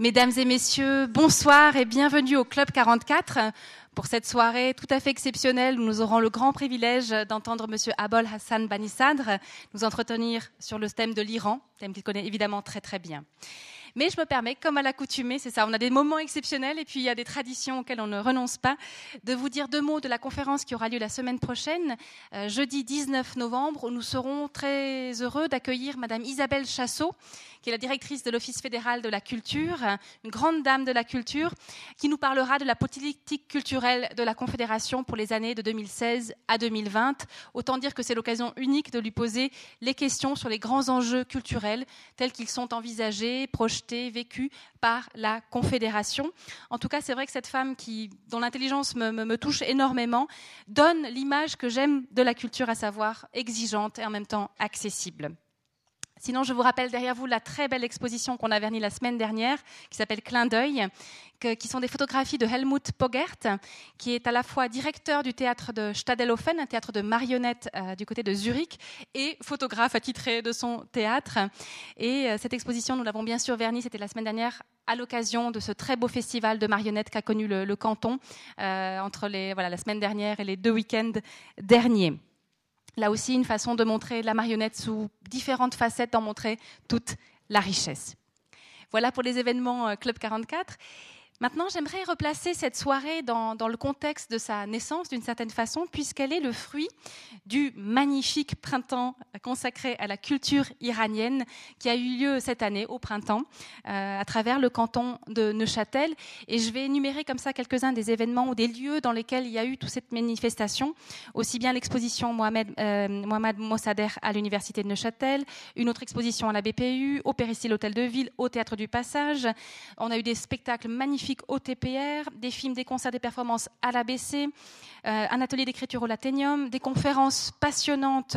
Mesdames et messieurs, bonsoir et bienvenue au Club 44 pour cette soirée tout à fait exceptionnelle où nous aurons le grand privilège d'entendre Monsieur Abol Hassan Banisadr nous entretenir sur le thème de l'Iran, thème qu'il connaît évidemment très très bien. Mais je me permets, comme à l'accoutumée, c'est ça, on a des moments exceptionnels et puis il y a des traditions auxquelles on ne renonce pas, de vous dire deux mots de la conférence qui aura lieu la semaine prochaine, euh, jeudi 19 novembre, où nous serons très heureux d'accueillir Madame Isabelle Chassot, qui est la directrice de l'Office fédéral de la culture, une grande dame de la culture, qui nous parlera de la politique culturelle de la Confédération pour les années de 2016 à 2020. Autant dire que c'est l'occasion unique de lui poser les questions sur les grands enjeux culturels tels qu'ils sont envisagés, projetés, vécus par la Confédération. En tout cas, c'est vrai que cette femme qui, dont l'intelligence me touche énormément donne l'image que j'aime de la culture, à savoir exigeante et en même temps accessible. Sinon, je vous rappelle derrière vous la très belle exposition qu'on a vernie la semaine dernière, qui s'appelle Clin d'œil, qui sont des photographies de Helmut Pogert, qui est à la fois directeur du théâtre de Stadelhofen, un théâtre de marionnettes euh, du côté de Zurich, et photographe attitré de son théâtre. Et euh, cette exposition, nous l'avons bien sûr vernie, c'était la semaine dernière, à l'occasion de ce très beau festival de marionnettes qu'a connu le, canton euh, entre la semaine dernière et les deux week-ends derniers. Là aussi, une façon de montrer la marionnette sous différentes facettes, d'en montrer toute la richesse. Voilà pour les événements euh, Club 44. Maintenant, j'aimerais replacer cette soirée dans, le contexte de sa naissance d'une certaine façon, puisqu'elle est le fruit du magnifique printemps consacré à la culture iranienne qui a eu lieu cette année au printemps euh, à travers le canton de Neuchâtel. Et je vais énumérer comme ça quelques-uns des événements ou des lieux dans lesquels il y a eu toute cette manifestation, aussi bien l'exposition Mohamed, euh, Mohamed Mossader à l'université de Neuchâtel, une autre exposition à la BPU, au Péristyle Hôtel de Ville, au Théâtre du Passage. On a eu des spectacles magnifiques au TPR, des films, des concerts, des performances à l'ABC, euh, un atelier d'écriture au Laténium, des conférences passionnantes,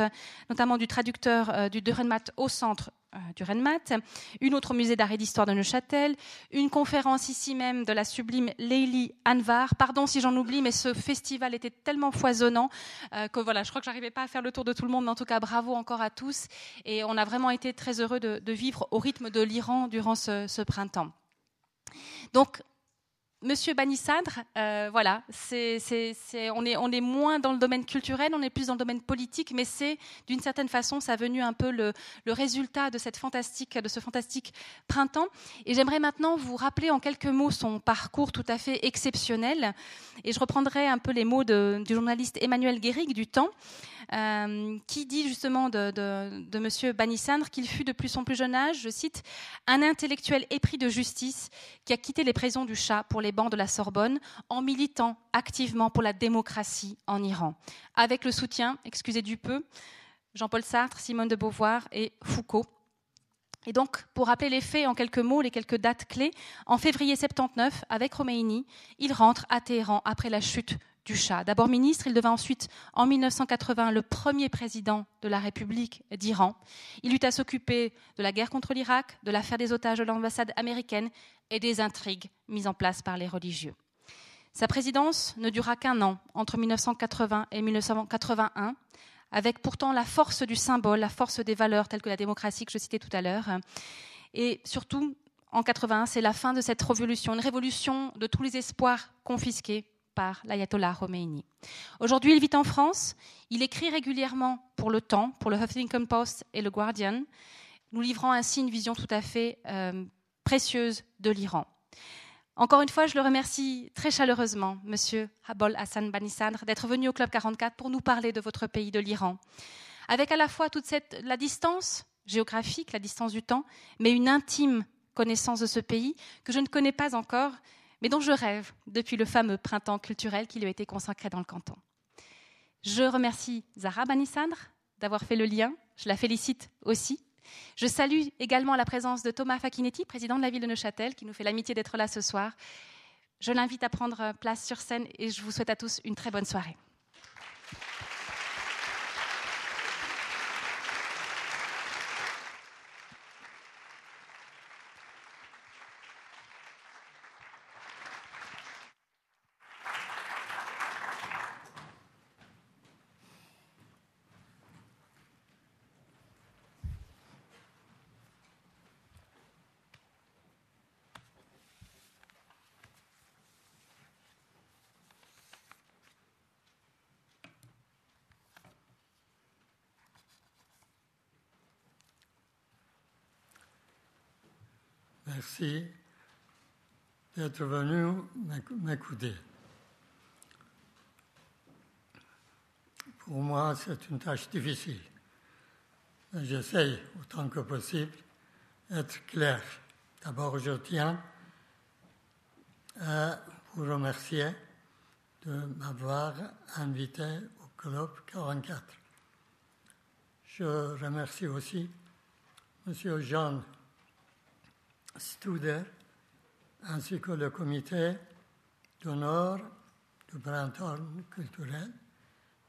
notamment du traducteur euh, du Renmat au centre euh, du Renmat, une autre musée d'art et d'histoire de Neuchâtel, une conférence ici même de la sublime Leili Anvar. Pardon si j'en oublie, mais ce festival était tellement foisonnant que voilà, je crois que j'arrivais pas à faire le tour de tout le monde, mais en tout cas bravo encore à tous. Et on a vraiment été très heureux de, vivre au rythme de l'Iran durant ce printemps. Donc, Monsieur Banissadre, euh, voilà, on, est, moins dans le domaine culturel, on est plus dans le domaine politique, mais c'est d'une certaine façon, ça a venu un peu le, résultat de, cette fantastique, de ce fantastique printemps. Et j'aimerais maintenant vous rappeler en quelques mots son parcours tout à fait exceptionnel. Et je reprendrai un peu les mots du journaliste Emmanuel Guéric du Temps. Euh, qui dit justement de, M. Banissandre qu'il fut depuis son plus jeune âge, je cite, un intellectuel épris de justice qui a quitté les prisons du chat pour les bancs de la Sorbonne en militant activement pour la démocratie en Iran, avec le soutien, excusez du peu, Jean-Paul Sartre, Simone de Beauvoir et Foucault. Et donc, pour rappeler les faits en quelques mots, les quelques dates clés, en février 79, avec Romeini, il rentre à Téhéran après la chute du. D'abord ministre, il devint ensuite, en 1980, le premier président de la République d'Iran. Il eut à s'occuper de la guerre contre l'Irak, de l'affaire des otages de l'ambassade américaine et des intrigues mises en place par les religieux. Sa présidence ne dura qu'un an, entre 1980 et 1981, avec pourtant la force du symbole, la force des valeurs telles que la démocratie que je citais tout à l'heure. Et surtout, en 81, c'est la fin de cette révolution, une révolution de tous les espoirs confisqués par l'ayatollah Khomeini. Aujourd'hui, il vit en France. Il écrit régulièrement pour Le Temps, pour le Huffington Post et le Guardian, nous livrant ainsi une vision tout à fait euh, précieuse de l'Iran. Encore une fois, je le remercie très chaleureusement, Monsieur Habol Hassan Banissadr, d'être venu au Club 44 pour nous parler de votre pays, de l'Iran, avec à la fois toute la distance géographique, la distance du temps, mais une intime connaissance de ce pays que je ne connais pas encore, mais dont je rêve depuis le fameux printemps culturel qui lui a été consacré dans le canton. Je remercie Zara Banissadr d'avoir fait le lien. Je la félicite aussi. Je salue également la présence de Thomas Facchinetti, président de la ville de Neuchâtel, qui nous fait l'amitié d'être là ce soir. Je l'invite à prendre place sur scène et je vous souhaite à tous une très bonne soirée. Merci d'être venu m'écouter. Pour moi, c'est une tâche difficile. J'essaye autant que possible d'être clair. D'abord, je tiens à vous remercier de m'avoir invité au Club 44. Je remercie aussi M. Jean Studer ainsi que le comité d'honneur du printemps culturel,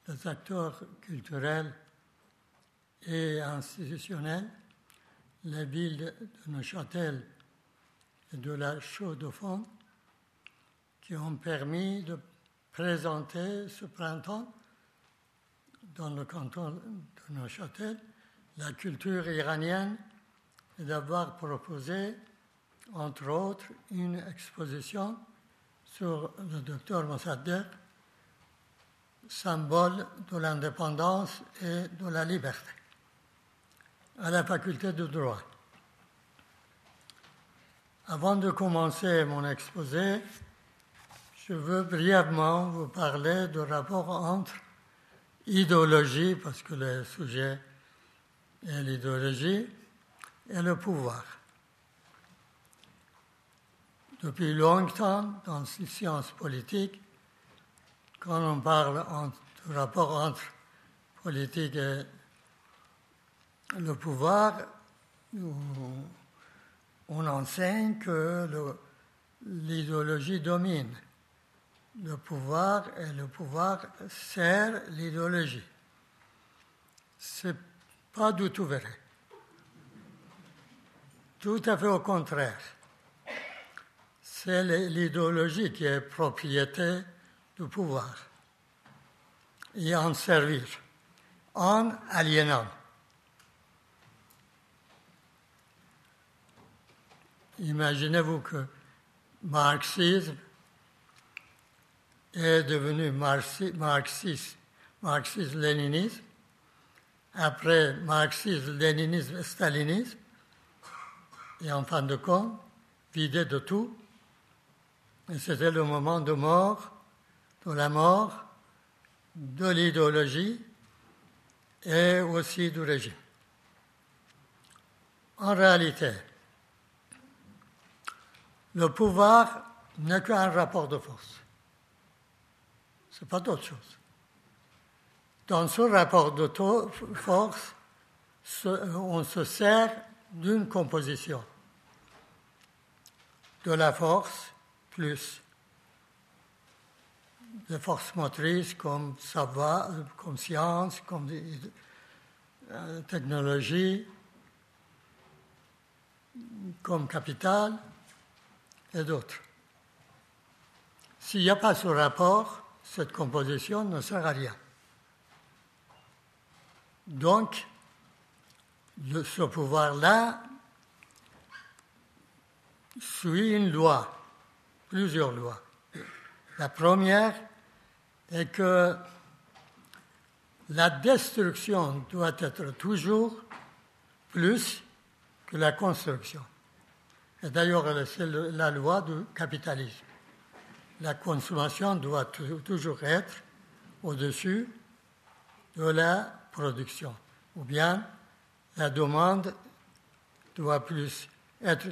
les acteurs culturels et institutionnels, les villes de Neuchâtel et de la Chaux-de-Fonds qui ont permis de présenter ce printemps dans le canton de Neuchâtel la culture iranienne et d'avoir proposé, entre autres, une exposition sur le docteur Mossadegh, symbole de l'indépendance et de la liberté, à la faculté de droit. Avant de commencer mon exposé, je veux brièvement vous parler du rapport entre idéologie, parce que le sujet est l'idéologie, et le pouvoir. Depuis longtemps, dans les sciences politiques, quand on parle du rapport entre politique et le pouvoir, on enseigne que l'idéologie domine le pouvoir et le pouvoir sert l'idéologie. C'est pas du tout vrai. Tout à fait au contraire. C'est l'idéologie qui est propriété du pouvoir et en servir, en aliénant. Imaginez-vous que marxisme est devenu marxiste, marxiste-léninisme, après marxisme-léninisme stalinisme, et en fin de compte, vidé de tout. C'était le moment de mort, de la mort, de l'idéologie et aussi du régime. En réalité, le pouvoir n'est qu'un rapport de force. Ce n'est pas d'autre chose. Dans ce rapport de force, on se sert d'une composition de la force plus des forces motrices comme savoir, comme science, comme euh, technologie, comme capital et d'autres. S'il n'y a pas ce rapport, cette composition ne sert à rien. Donc, ce pouvoir-là suit une loi, plusieurs lois. La première est que la destruction doit être toujours plus que la construction. Et d'ailleurs, c'est la loi du capitalisme la consommation doit toujours être au-dessus de la production. Ou bien la demande doit plus, être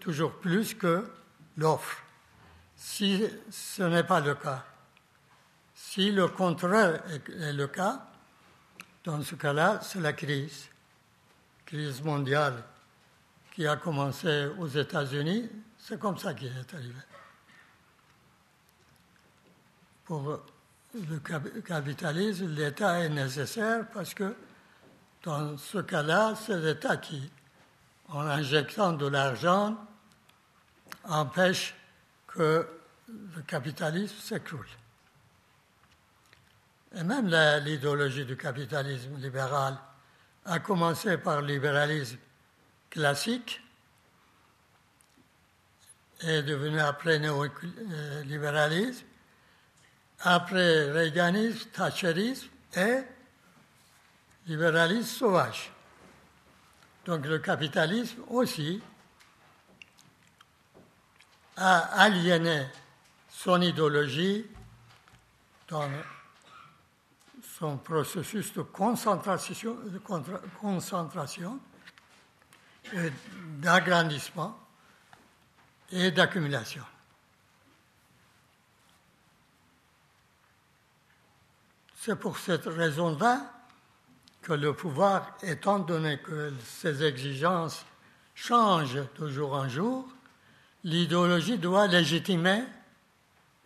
toujours plus que l'offre. Si ce n'est pas le cas, si le contraire est le cas, dans ce cas-là, c'est la crise, crise mondiale qui a commencé aux États-Unis, c'est comme ça qu'il est arrivé. Pour le capitalisme, l'État est nécessaire parce que dans ce cas-là, c'est l'État qui, en injectant de l'argent, empêche que le capitalisme s'écroule. Et même l'idéologie du capitalisme libéral a commencé par le libéralisme classique est devenu après néolibéralisme après Reaganisme, Thatcherisme et libéralisme sauvage. Donc le capitalisme aussi a aliéné son idéologie dans son processus de concentration, d'agrandissement et d'accumulation. C'est pour cette raison-là que le pouvoir, étant donné que ses exigences changent de jour en jour, l'idéologie doit légitimer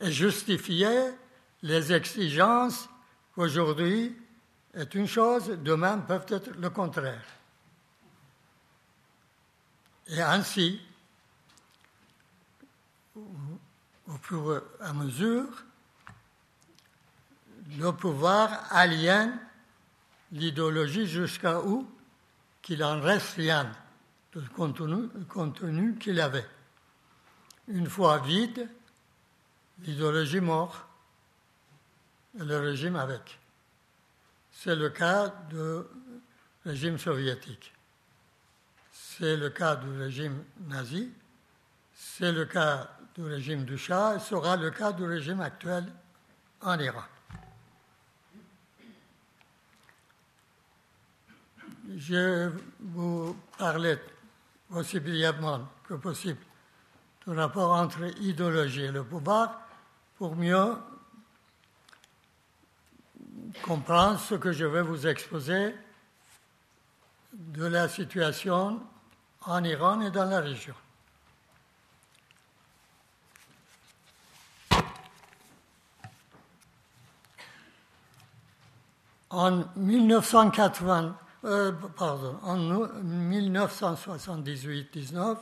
et justifier les exigences qu'aujourd'hui est une chose, demain peuvent être le contraire. Et ainsi, au fur et à mesure, le pouvoir aliène l'idéologie jusqu'à où qu'il en reste rien de contenu, contenu qu'il avait. Une fois vide, l'idéologie mort et le régime avec. C'est le cas du régime soviétique. C'est le cas du régime nazi. C'est le cas du régime du Shah et sera le cas du régime actuel en Iran. Je vous parlais aussi brièvement que possible du rapport entre idéologie et le pouvoir pour mieux comprendre ce que je vais vous exposer de la situation en Iran et dans la région. En 1980, euh, en 1978-19,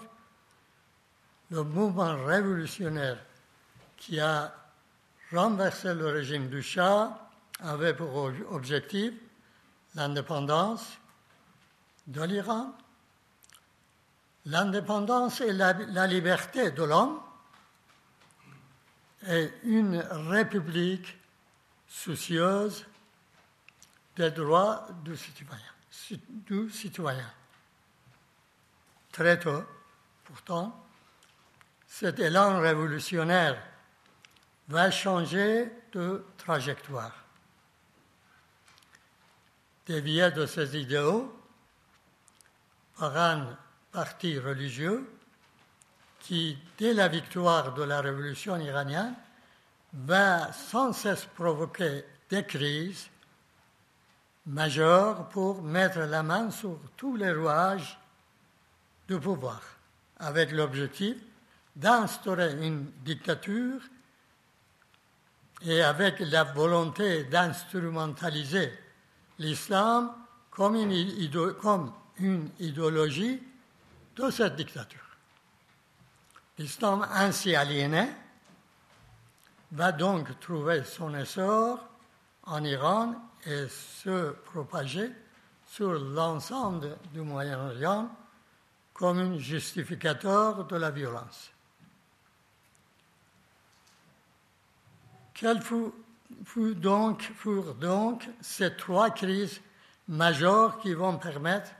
le mouvement révolutionnaire qui a renversé le régime du Shah avait pour objectif l'indépendance de l'Iran, l'indépendance et la, liberté de l'homme, et une république soucieuse des droits du citoyen. Très tôt, pourtant, cet élan révolutionnaire va changer de trajectoire. Dévié de ses idéaux par un parti religieux qui, dès la victoire de la révolution iranienne, va sans cesse provoquer des crises majeur pour mettre la main sur tous les rouages du pouvoir, avec l'objectif d'instaurer une dictature et avec la volonté d'instrumentaliser l'islam comme une, idéologie de cette dictature. L'islam ainsi aliéné va donc trouver son essor en Iran et se propager sur l'ensemble du Moyen-Orient comme un justificateur de la violence. Quelles furent donc, ces trois crises majeures qui vont permettre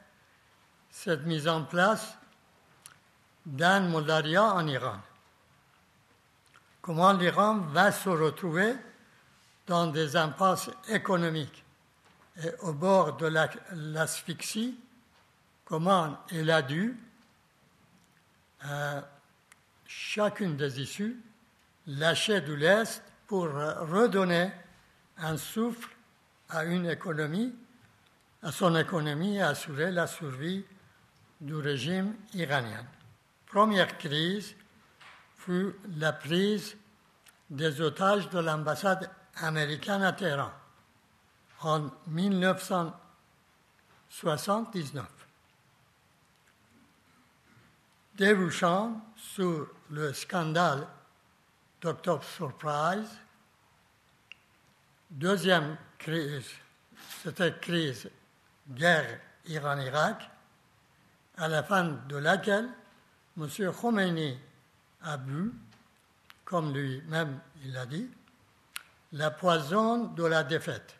cette mise en place d'un Moldaria en Iran. Comment l'Iran va se retrouver dans des impasses économiques et au bord de l'asphyxie, comment il a dû, à chacune des issues, lâcher de l'Est pour redonner un souffle à une économie, à son économie et assurer la survie du régime iranien. Première crise fut la prise des otages de l'ambassade américaine à Téhéran en 1979. Débouchant sur le scandale d'Octobre Surprise, deuxième crise, c'était crise guerre Iran-Irak, à la fin de laquelle M. Khomeini a bu, comme lui-même il l'a dit, la poison de la défaite.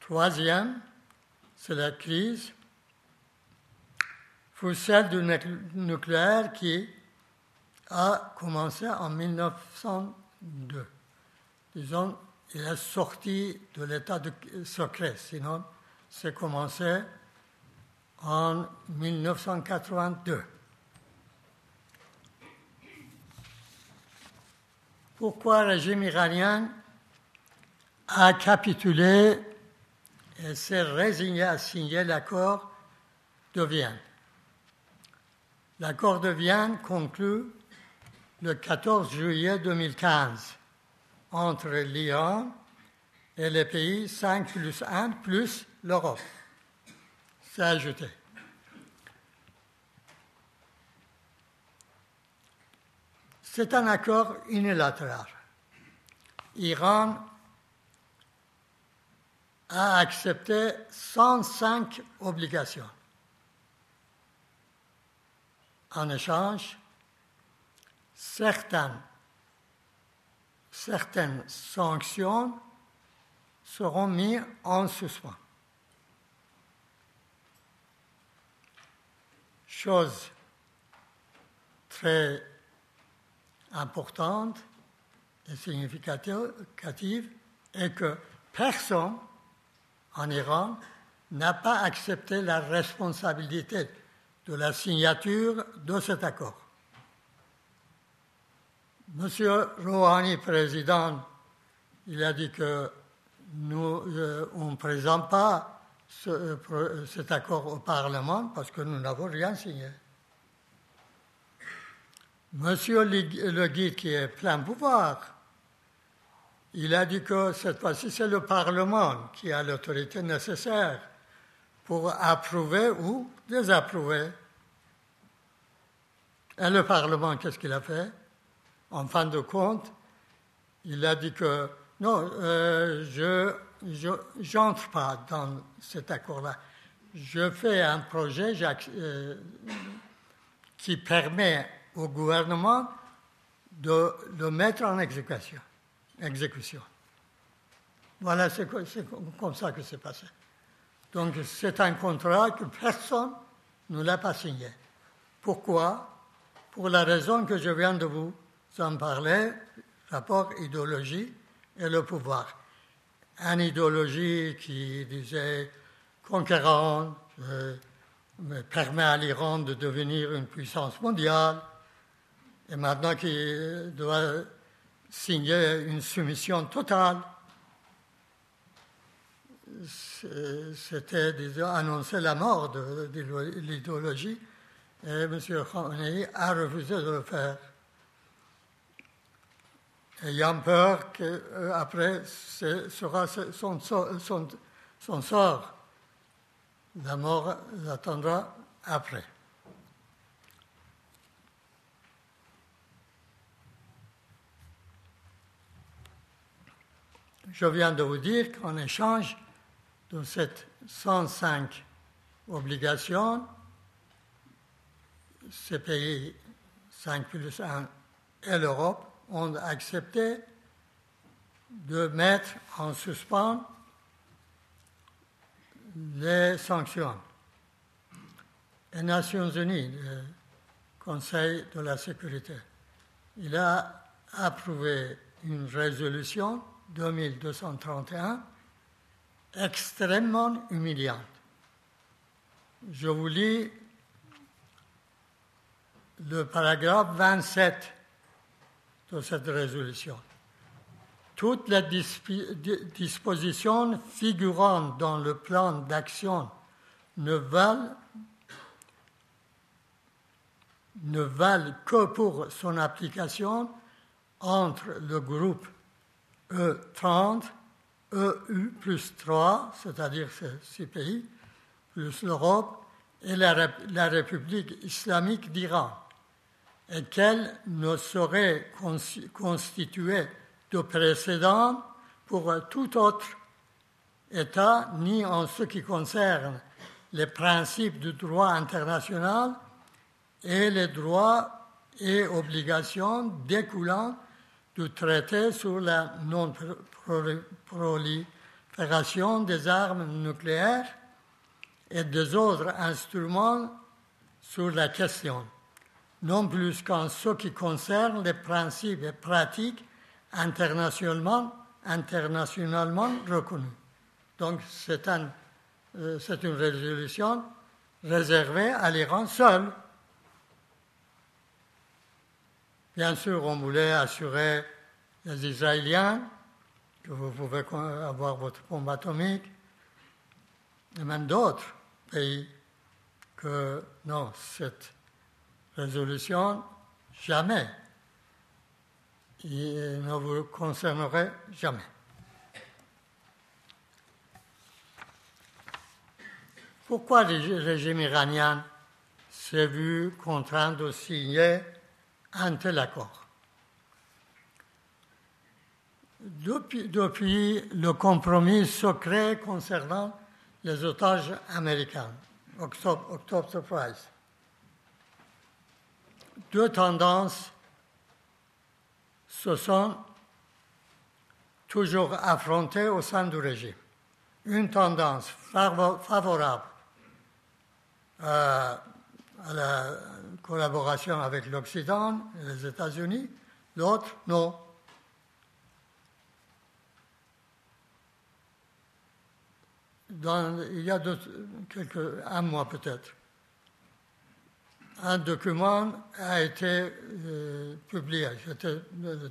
Troisième, c'est la crise, celle du nucléaire qui, a commencé en 1902. Disons, il est sorti de l'état de secret, sinon c'est commencé en 1982. Pourquoi le régime iranien a capitulé et s'est résigné à signer l'accord de Vienne? L'accord de Vienne conclut le 14 juillet 2015 entre l'Iran et les pays 5 plus 1 plus l'Europe. C'est ajouté. C'est un accord unilatéral. Iran a accepté 105 obligations. En échange, certaines, sanctions seront mises en suspens. Chose très importante et significative est que personne en Iran n'a pas accepté la responsabilité de la signature de cet accord. Monsieur Rouhani, président, il a dit que nous, euh, ne présente pas euh, cet accord au Parlement parce que nous n'avons rien signé. Monsieur le guide qui est plein pouvoir, il a dit que cette fois-ci, c'est le Parlement qui a l'autorité nécessaire pour approuver ou désapprouver. Et le Parlement, qu'est-ce qu'il a fait? En fin de compte, il a dit que non, euh, je n'entre pas dans cet accord-là. Je fais un projet euh, qui permet au gouvernement de le mettre en exécution. exécution. Voilà, c'est comme ça que c'est passé. Donc c'est un contrat que personne ne l'a pas signé. Pourquoi? Pour la raison que je viens de vous en parler, rapport idéologie et le pouvoir. Une idéologie qui disait conquérante, euh, permet à l'Iran de devenir une puissance mondiale, et maintenant qu'il doit signer une soumission totale, c'était annoncer la mort de, l'idéologie et M. Khamenei a refusé de le faire. Ayant peur qu'après ce sera son, son, son sort, la mort l'attendra après. Je viens de vous dire qu'en échange de cette 105 obligations, ces pays 5 plus 1 et l'Europe ont accepté de mettre en suspens les sanctions. Les Nations Unies, le Conseil de la sécurité, il a approuvé une résolution 2231, extrêmement humiliante. Je vous lis le paragraphe 27 de cette résolution. Toutes les dispositions figurant dans le plan d'action ne valent, que pour son application entre le groupe E30, EU plus 3, c'est-à-dire ces six pays, plus l'Europe et la, République islamique d'Iran, et qu'elle ne saurait constituer de précédent pour tout autre État, ni en ce qui concerne les principes du droit international et les droits et obligations découlant du traité sur la non-prolifération des armes nucléaires et des autres instruments sur la question. Non plus qu'en ce qui concerne les principes et pratiques internationalement, internationalement reconnus. Donc c'est un, euh, une résolution réservée à l'Iran seul. Bien sûr, on voulait assurer les Israéliens que vous pouvez avoir votre bombe atomique, et même d'autres pays, que non, cette résolution, jamais, il ne vous concernerait jamais. Pourquoi le régime iranien s'est vu contraint de signer un tel accord? Depuis, le compromis secret concernant les otages américains, Octobre, Octobre Surprise, deux tendances se sont toujours affrontées au sein du régime. Une tendance favorable euh, à la collaboration avec l'Occident et les États-Unis, l'autre non. il y a quelques, un mois peut-être, un document a été euh, publié, c'était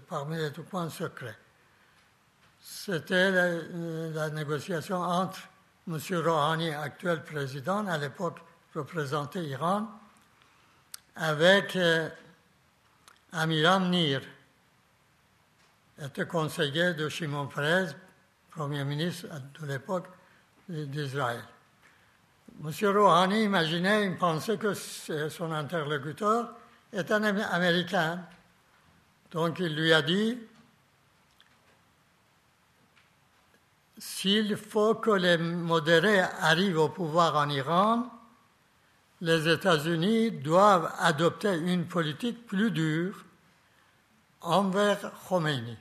parmi les documents secrets. C'était la, négociation entre M. Rouhani, actuel président, à l'époque représentait Iran, avec euh, Amiram Nir, était conseiller de Shimon Peres, Premier ministre de l'époque d'Israël. M. Rouhani imaginait, il pensait que son interlocuteur est un Américain. Donc il lui a dit, s'il faut que les modérés arrivent au pouvoir en Iran, les États-Unis doivent adopter une politique plus dure envers Khomeini.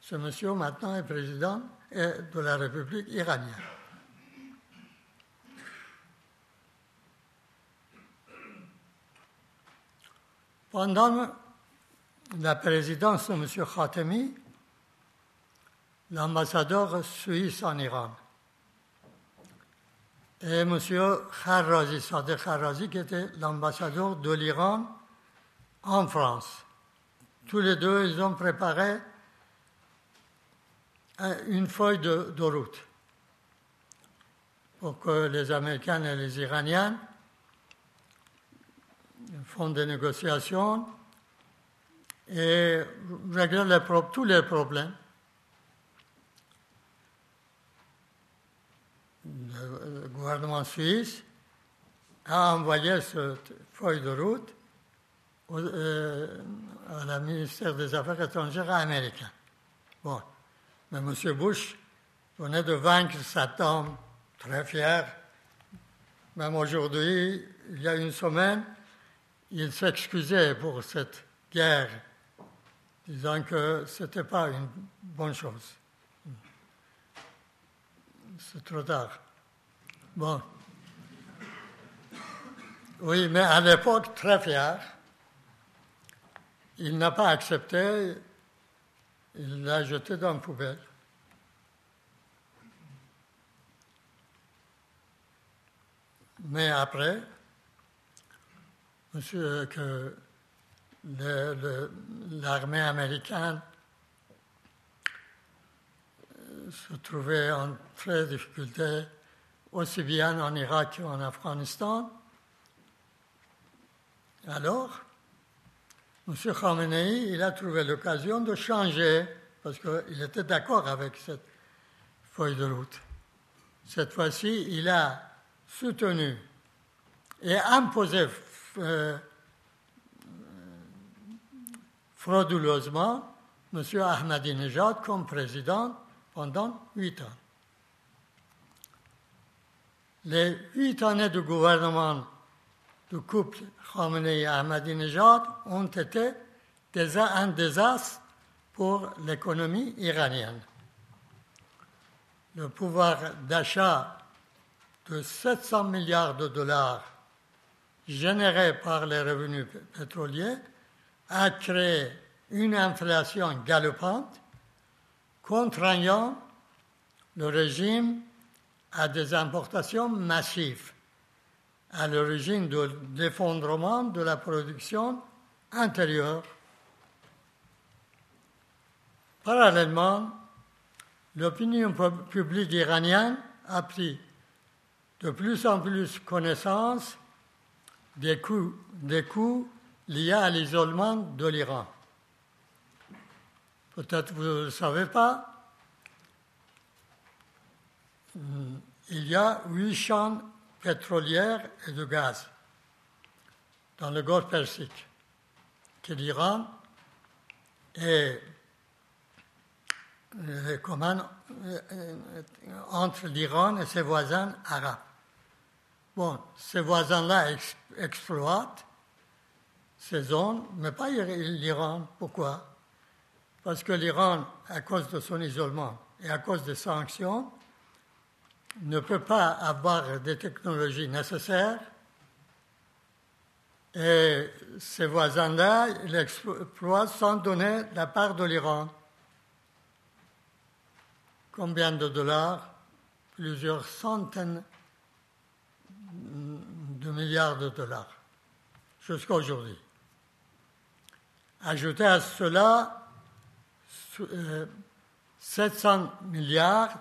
Ce monsieur maintenant est président de la République iranienne. Pendant la présidence de M. Khatemi, l'ambassadeur suisse en Iran, et M. Kharrazi, Sadeh Kharrazi, qui était l'ambassadeur de l'Iran en France. Tous les deux, ils ont préparé une feuille de, route pour que les Américains et les Iraniens font des négociations et règlent tous les problèmes. Le gouvernement suisse a envoyé cette feuille de route au, euh, à la ministère des Affaires étrangères américain. Bon. Mais M. Bush venait de vaincre Satan, très fier. Même aujourd'hui, il y a une semaine, il s'excusait pour cette guerre, disant que ce n'était pas une bonne chose. C'est trop tard. Bon. Oui, mais à l'époque, très fier, il n'a pas accepté il l'a jeté dans la poubelle. Mais après, monsieur, que l'armée américaine euh, se trouvait en très difficulté, aussi bien en Irak qu'en Afghanistan. Alors, M. Khamenei, il a trouvé l'occasion de changer, parce qu'il était d'accord avec cette feuille de route. Cette fois-ci, il a soutenu et imposé euh, frauduleusement M. Ahmadinejad comme président pendant huit ans. Les huit années de gouvernement du couple Khamenei-Ahmadinejad ont été un désastre pour l'économie iranienne. Le pouvoir d'achat de 700 milliards de dollars générée par les revenus pétroliers a créé une inflation galopante, contraignant le régime à des importations massives, à l'origine de l'effondrement de la production intérieure. Parallèlement, l'opinion publique iranienne a pris de plus en plus connaissance des coûts, des liés à l'isolement de l'Iran. Peut-être vous ne le savez pas, il y a huit champs pétrolières et de gaz dans le Golfe Persique que l'Iran est euh, euh, entre l'Iran et ses voisins arabes. Bon, ces voisins-là exploitent ces zones, mais pas l'Iran. Pourquoi? Parce que l'Iran, à cause de son isolement et à cause des sanctions, ne peut pas avoir des technologies nécessaires et ces voisins-là l'exploitent sans donner la part de l'Iran. Combien de dollars? Plusieurs centaines de milliards de dollars jusqu'à aujourd'hui. Ajoutez à cela 700 euh, milliards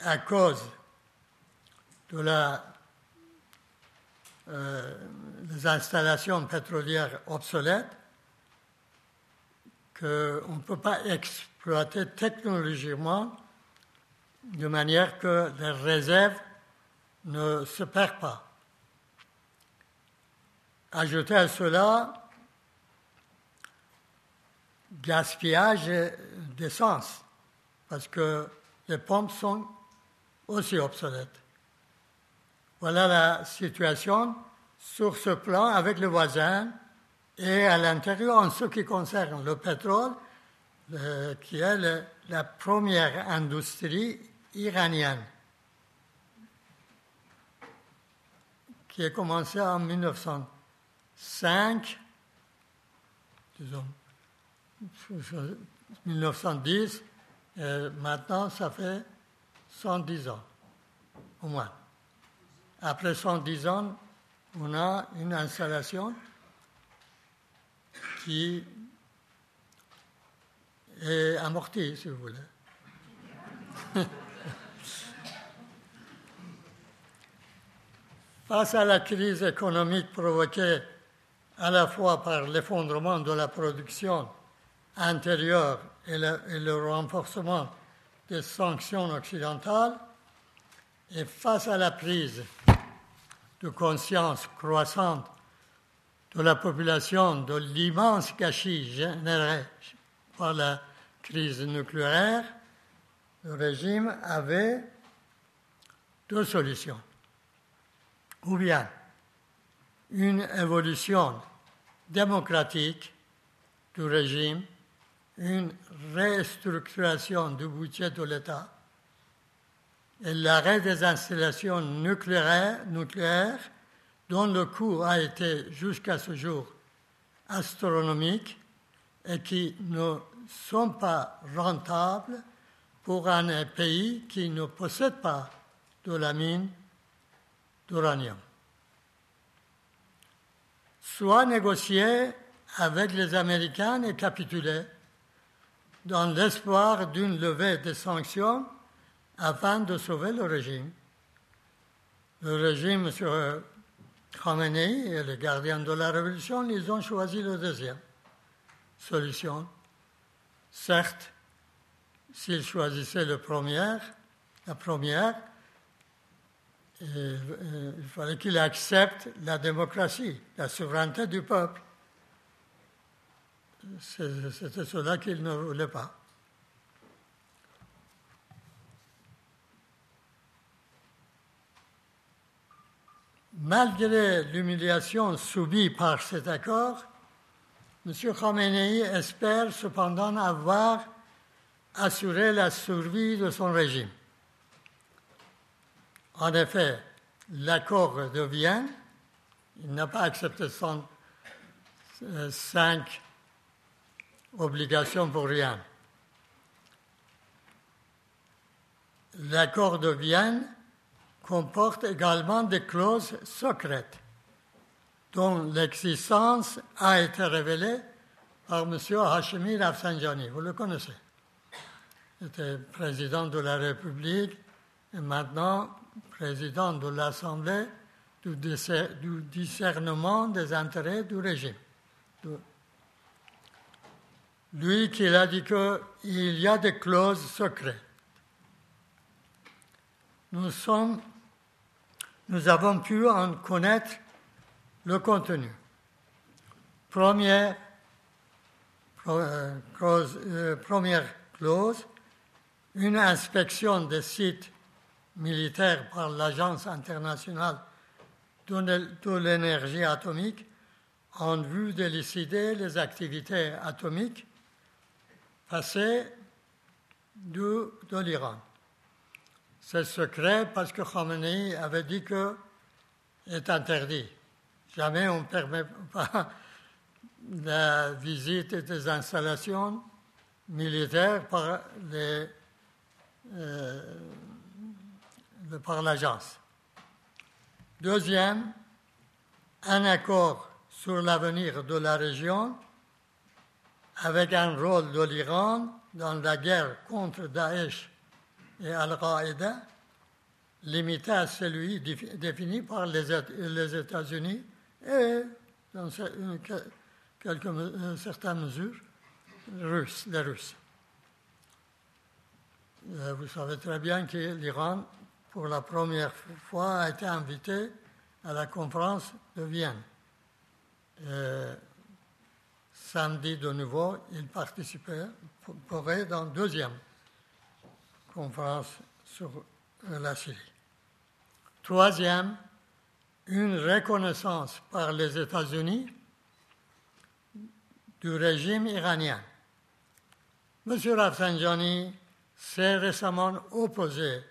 à cause de la, euh, des installations pétrolières obsolètes qu'on ne peut pas exploiter technologiquement de manière que les réserves ne se perd pas. Ajoutez à cela gaspillage d'essence, parce que les pompes sont aussi obsolètes. Voilà la situation sur ce plan avec le voisin et à l'intérieur en ce qui concerne le pétrole, qui est la première industrie iranienne. Qui a commencé en 1905, disons, 1910, et maintenant ça fait 110 ans, au moins. Après 110 ans, on a une installation qui est amortie, si vous voulez. Face à la crise économique provoquée à la fois par l'effondrement de la production intérieure et le, renforcement des sanctions occidentales, et face à la prise de conscience croissante de la population de l'immense gâchis généré par la crise nucléaire, le régime avait deux solutions ou bien une évolution démocratique du régime, une restructuration du budget de l'État et l'arrêt des installations nucléaires, nucléaires dont le coût a été jusqu'à ce jour astronomique et qui ne sont pas rentables pour un pays qui ne possède pas de la mine d'uranium. Soit négocier avec les Américains et capituler dans l'espoir d'une levée des sanctions afin de sauver le régime. Le régime sur Khamenei et les gardiens de la révolution, ils ont choisi la deuxième solution. Certes, s'ils choisissaient le premier, la première, euh, il fallait qu'il accepte la démocratie, la souveraineté du peuple. C'était cela qu'il ne voulait pas. Malgré l'humiliation subie par cet accord, M. Khamenei espère cependant avoir assuré la survie de son régime. En effet, l'accord de Vienne Il n'a pas accepté son, euh, cinq obligations pour rien. L'accord de Vienne comporte également des clauses secrètes dont l'existence a été révélée par M. Hashemi Rafsanjani. Vous le connaissez. Il était président de la République et maintenant président de l'Assemblée du discernement des intérêts du régime. Lui qui a dit qu'il y a des clauses secrètes. Nous, avons pu en connaître le contenu. Première, euh, euh, première clause, une inspection des sites militaires par l'Agence internationale de l'énergie atomique en vue d'élucider les activités atomiques passées de, de l'Iran. C'est secret parce que Khamenei avait dit que c'est interdit. Jamais on ne permet pas la visite des installations militaires par, les, euh, par l'agence. Deuxième, un accord sur l'avenir de la région avec un rôle de l'Iran dans la guerre contre Daesh et Al-Qaïda, limité à celui défini par les États-Unis et dans quelques, euh, certaines mesures, les Russes. Euh, vous savez très bien que l'Iran, pour la première fois, a été invité à la conférence de Vienne. Euh, samedi, de nouveau, il participait pourrait dans la deuxième conférence sur la Syrie. Troisième, une reconnaissance par les États-Unis du régime iranien. M. Rafsanjani s'est récemment opposé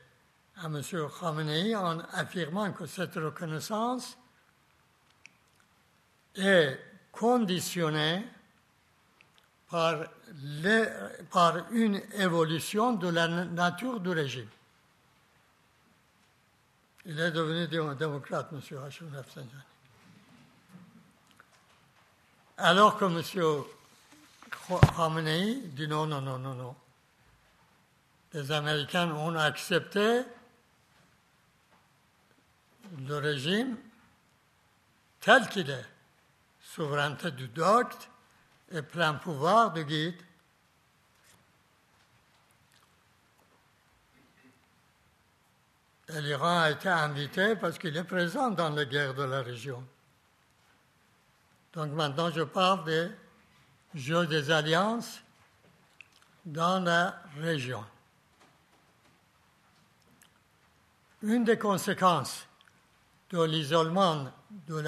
à M. Khamenei en affirmant que cette reconnaissance est conditionnée par, par une évolution de la nature du régime. Il est devenu démocrate, M. Hashim Rafsanjani. Alors que M. Khamenei dit non, non, non, non, non. Les Américains ont accepté le régime tel qu'il est, souveraineté du docte et plein pouvoir de guide. l'Iran a été invité parce qu'il est présent dans les guerres de la région. Donc maintenant, je parle des jeux des alliances dans la région. Une des conséquences de l'isolement de,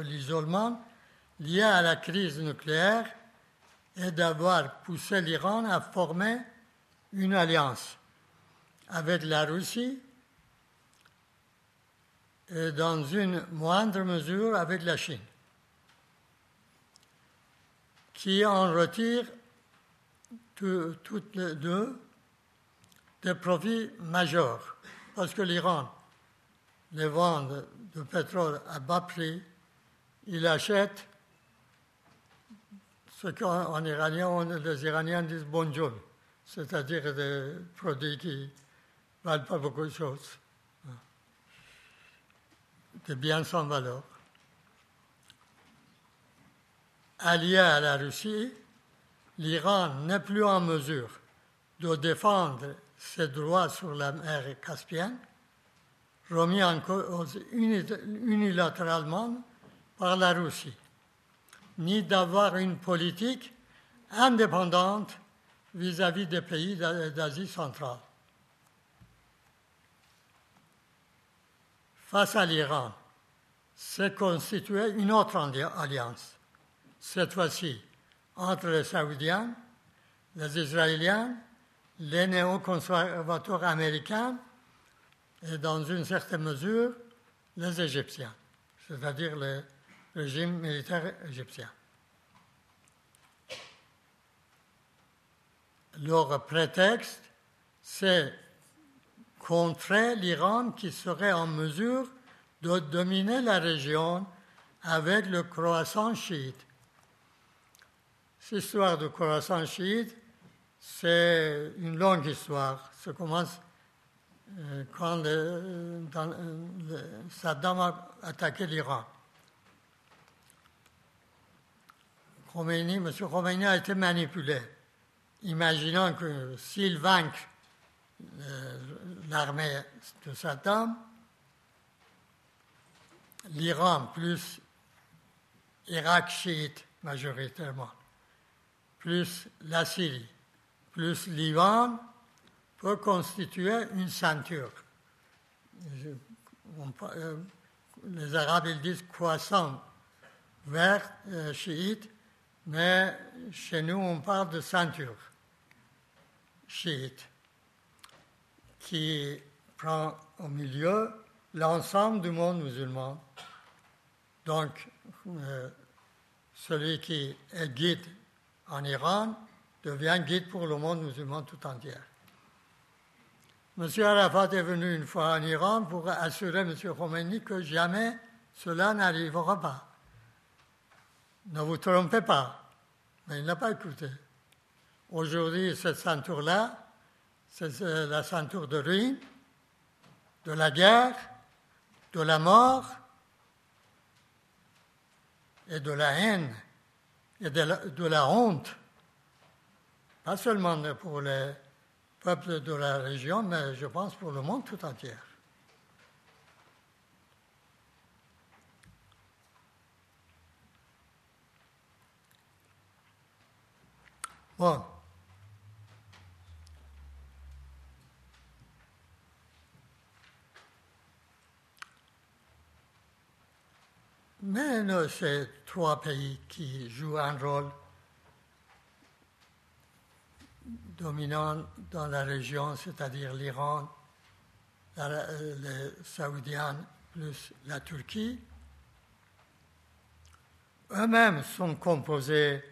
l'isolement lié à la crise nucléaire est d'avoir poussé l'Iran à former une alliance avec la Russie et dans une moindre mesure avec la Chine, qui en retire toutes les deux des profits majeurs, parce que l'Iran les vend de pétrole à bas prix, il achète ce qu'en iranien, les Iraniens disent bonjour, c'est-à-dire des produits qui ne valent pas beaucoup de choses, des biens sans valeur. Allié à la Russie, l'Iran n'est plus en mesure de défendre ses droits sur la mer Caspienne, remis en cause unilatéralement par la Russie ni d'avoir une politique indépendante vis-à-vis des pays d'Asie centrale. Face à l'Iran, s'est constituée une autre alliance, cette fois-ci entre les Saoudiens, les Israéliens, les néoconservateurs américains et dans une certaine mesure les Égyptiens, c'est-à-dire le régime militaire égyptien. Leur prétexte, c'est contrer l'Iran qui serait en mesure de dominer la région avec le croissant chiite. Cette histoire de croissant chiite, c'est une longue histoire. Ça commence euh, quand Saddam a attaqué l'Iran. M. Khomeini a été manipulé, imaginant que s'il vainque euh, l'armée de Saddam, l'Iran plus Irak chiite majoritairement, plus la Syrie, plus l'Iran, peut constituer une ceinture. Euh, les Arabes ils disent croissant vers euh, chiite, mais chez nous on parle de ceinture chiite qui prend au milieu l'ensemble du monde musulman. Donc, euh, celui qui est guide en Iran devient guide pour le monde musulman tout entier. M. Arafat est venu une fois en Iran pour assurer M. Khomeini que jamais cela n'arrivera pas. Ne vous trompez pas. Mais il n'a pas écouté. Aujourd'hui, cette ceinture-là, c'est la ceinture de ruine, de la guerre, de la mort et de la haine et de la, honte, pas seulement pour les peuples de la région, mais je pense pour le monde tout entier. Bon. Mais ces trois pays qui jouent un rôle dominant dans la région, c'est-à-dire l'Iran, les Saoudiens plus la Turquie, eux-mêmes sont composés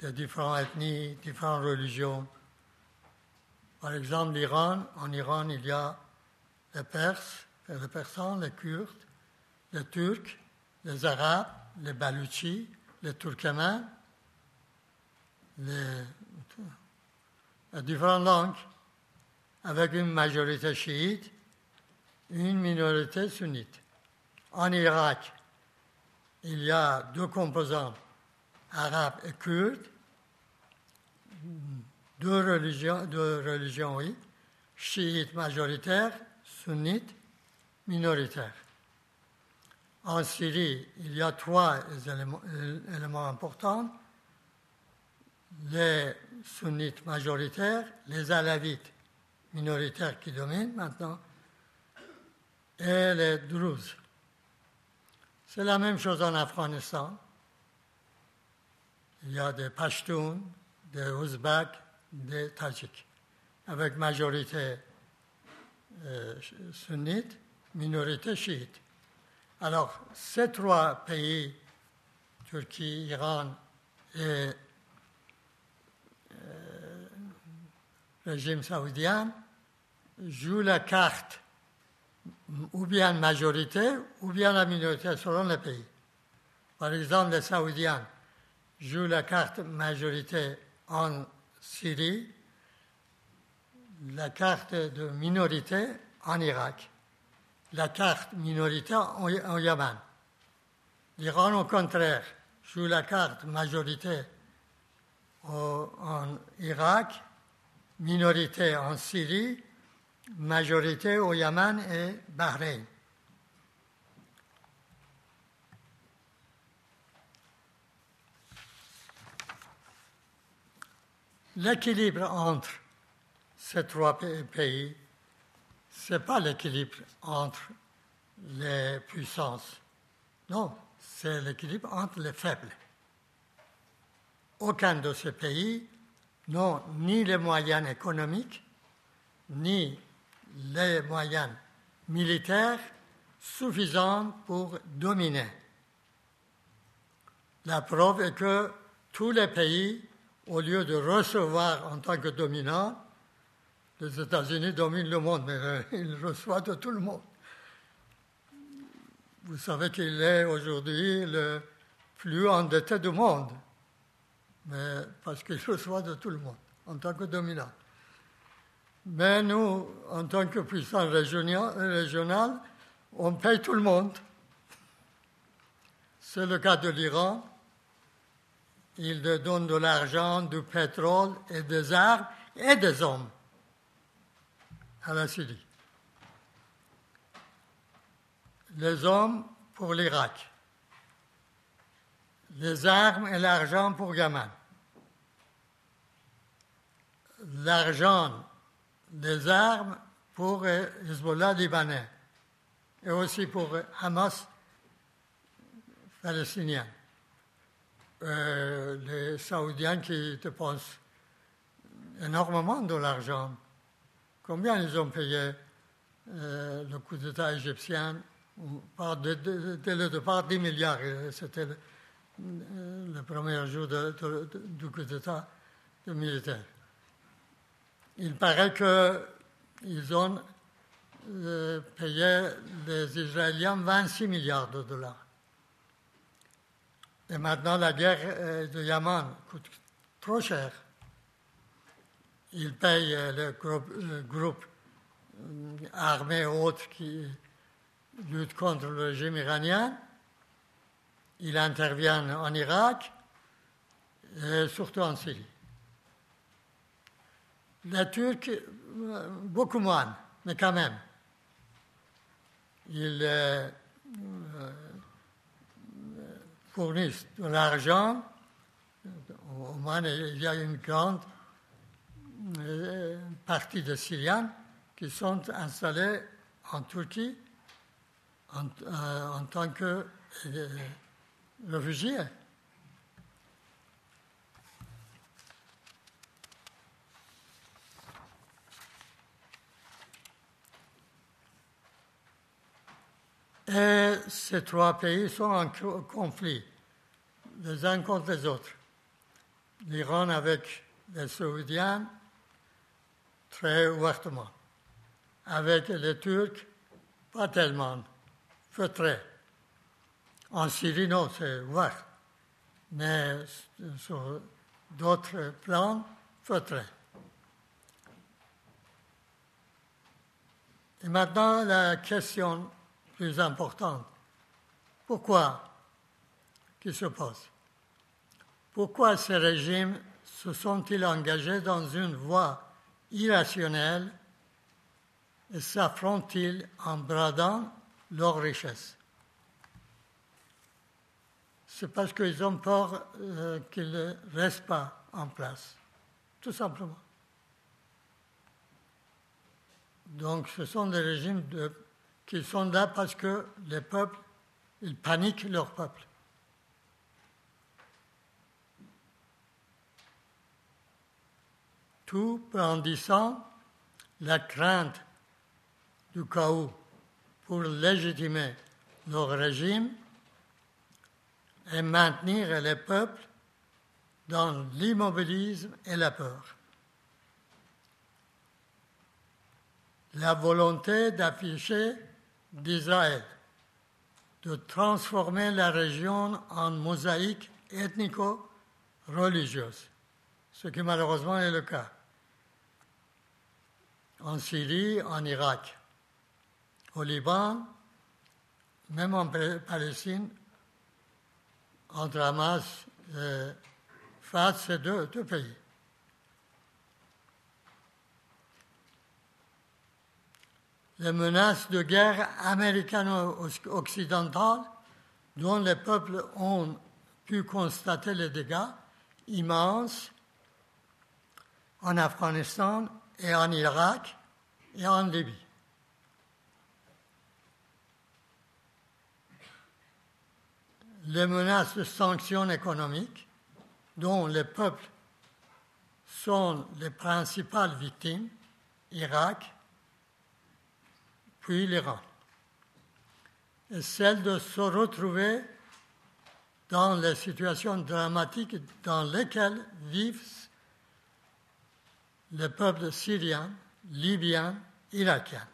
de différentes ethnies, différentes religions. Par exemple, l'Iran, en Iran, il y a les Perses, les Persans, les Kurdes, les Turcs, les Arabes, les Baluchis, les Turkmènes, les, différentes langues, avec une majorité chiite, une minorité sunnite. En Irak, il y a deux composants, arabes et kurdes, deux religions, oui, chiites majoritaires, sunnites minoritaires. En Syrie, il y a trois éléments, importants. Les sunnites majoritaires, les alavites minoritaires qui dominent maintenant, et les druzes. C'est la même chose en Afghanistan. Il y a des Pashtuns, des Ouzbeks, des Tadjiks, avec majorité euh, sunnite, minorité chiite. Alors, ces trois pays, Turquie, Iran et régime saoudien, jouent la carte ou bien majorité ou bien la minorité selon les pays. Par exemple, les Saoudiens jouent la carte majorité en Syrie, la carte de minorité en Irak la carte minoritaire en Yémen. L'Iran, au contraire, joue la carte majorité en Irak, minorité en Syrie, majorité au Yémen et Bahreïn. L'équilibre entre ces trois pays ce n'est pas l'équilibre entre les puissances. Non, c'est l'équilibre entre les faibles. Aucun de ces pays n'ont ni les moyens économiques, ni les moyens militaires suffisante pour dominer. La preuve est que tous les pays, au lieu de recevoir en tant que dominants, les États-Unis dominent le monde, mais euh, ils reçoivent de tout le monde. Vous savez qu'il est aujourd'hui le plus endetté du monde, mais parce qu'il reçoit de tout le monde en tant que dominant. Mais nous, en tant que puissance régionale, on paye tout le monde. C'est le cas de l'Iran. Il donne de l'argent, du pétrole et des armes et des hommes à la Syrie. Les hommes pour l'Irak. Les armes et l'argent pour Gaman. L'argent des armes pour Hezbollah libanais et aussi pour Hamas palestinien. Euh, les Saoudiens qui dépensent énormément de l'argent. Combien ils ont payé euh, le coup d'État égyptien? Dès, le départ 10 milliards. C'était le, premier jour du coup d'État militaire. Il paraît qu'ils ont euh, payé les Israéliens 26 milliards de dollars. Et maintenant, la guerre euh, de Yaman coûte trop cher. Ils payent euh, le groupe, le groupe armé autre qui lutte contre le régime iranien. Il intervient en Irak et surtout en Syrie. Les Turcs, beaucoup moins, mais quand même. Ils euh, fournissent de l'argent. Au moins, il y a une grande euh, partie de Syriens qui sont installés en Turquie euh, en tant que réfugiés. Et ces trois pays sont en conflit, les uns contre les autres. L'Iran avec les Saoudiens, très ouvertement. Avec les Turcs, pas tellement, feutré. En Syrie, non, c'est ouvert. Mais sur d'autres plans, feutré. Et maintenant, la question plus importante. Pourquoi? Qui se pose? Pourquoi ces régimes se sont-ils engagés dans une voie irrationnelle et s'affrontent-ils en bradant leur richesse C'est parce qu'ils ont peur qu'ils ne restent pas en place, tout simplement. Donc ce sont des régimes qu'ils sont là parce que les peuples, ils paniquent leur peuple. Tout brandissant la crainte du chaos pour légitimer leur régime et maintenir les peuples dans l'immobilisme et la peur. La volonté d'afficher d'Israël de transformer la région en mosaïque ethnico-religieuse, ce qui malheureusement est le cas. En Syrie, en Irak, au Liban, même en Palestine, entre Hamas et face ces deux pays. les menaces de guerre américano-occidentale dont les peuples ont pu constater les dégâts immenses en Afghanistan et en Irak et en Libye. Les menaces de sanctions économiques dont les peuples sont les principales victimes, Irak, puis l'Iran. est celle de se retrouver dans les situations dramatiques dans lesquelles vivent les peuples syriens, libyens, irakiens.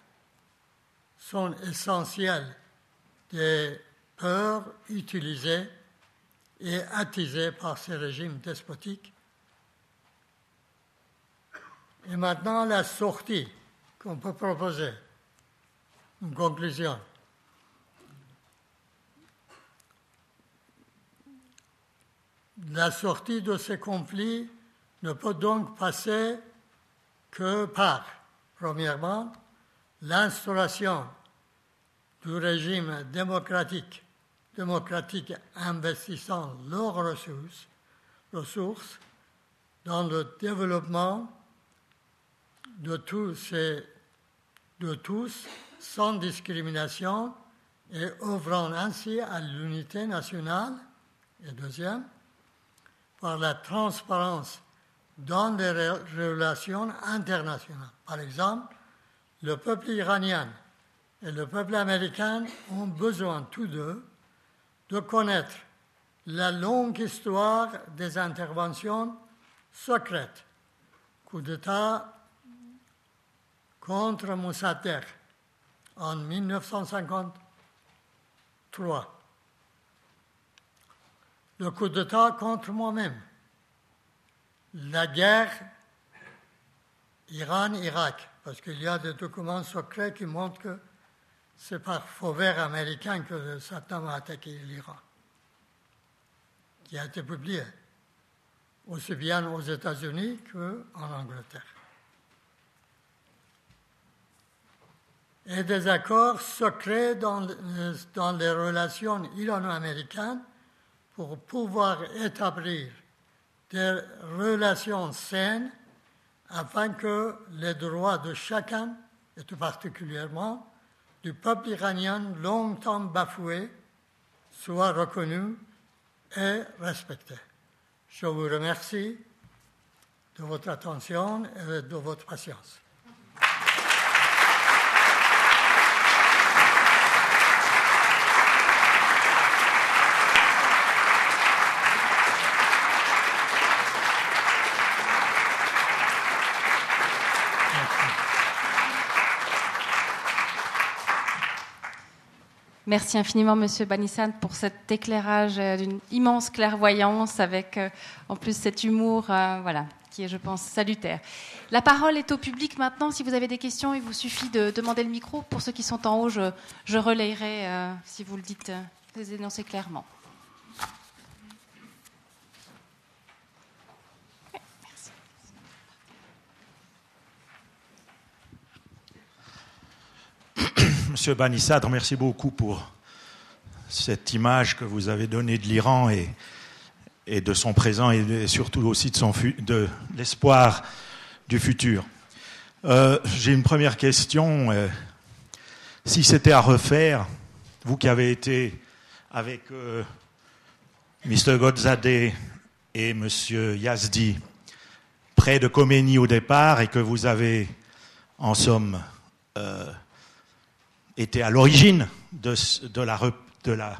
Sont essentielles des peurs utilisées et attisées par ces régimes despotiques. Et maintenant, la sortie qu'on peut proposer, une conclusion. La sortie de ces conflits ne peut donc passer que par, premièrement, l'instauration du régime démocratique, démocratique investissant leurs ressources, dans le développement de tous, de tous sans discrimination et œuvrant ainsi à l'unité nationale. Et deuxième, par la transparence dans les relations internationales. Par exemple, le peuple iranien et le peuple américain ont besoin tous deux de connaître la longue histoire des interventions secrètes, coup d'État contre Mossadegh en 1953, le coup d'État contre moi-même. La guerre Iran-Irak, parce qu'il y a des documents secrets qui montrent que c'est par faux vert américain que Saddam a attaqué l'Iran, qui a été publié aussi bien aux États-Unis qu'en Angleterre. Et des accords secrets dans, dans les relations irano-américaines pour pouvoir établir des relations saines afin que les droits de chacun, et tout particulièrement du peuple iranien longtemps bafoué, soient reconnus et respectés. Je vous remercie de votre attention et de votre patience. Merci infiniment, Monsieur Banissan, pour cet éclairage euh, d'une immense clairvoyance, avec euh, en plus cet humour, euh, voilà, qui est, je pense, salutaire. La parole est au public maintenant. Si vous avez des questions, il vous suffit de demander le micro. Pour ceux qui sont en haut, je, relayerai si vous le dites, vous énoncez clairement. Monsieur Banissadre, merci beaucoup pour cette image que vous avez donnée de l'Iran et, et, de son présent et, surtout aussi de, son, de l'espoir du futur. Euh, j'ai une première question. Euh, si c'était à refaire, vous qui avez été avec euh, Mr. Godzadeh et M. Yazdi près de Khomeini au départ et que vous avez en somme était à l'origine de, la, de la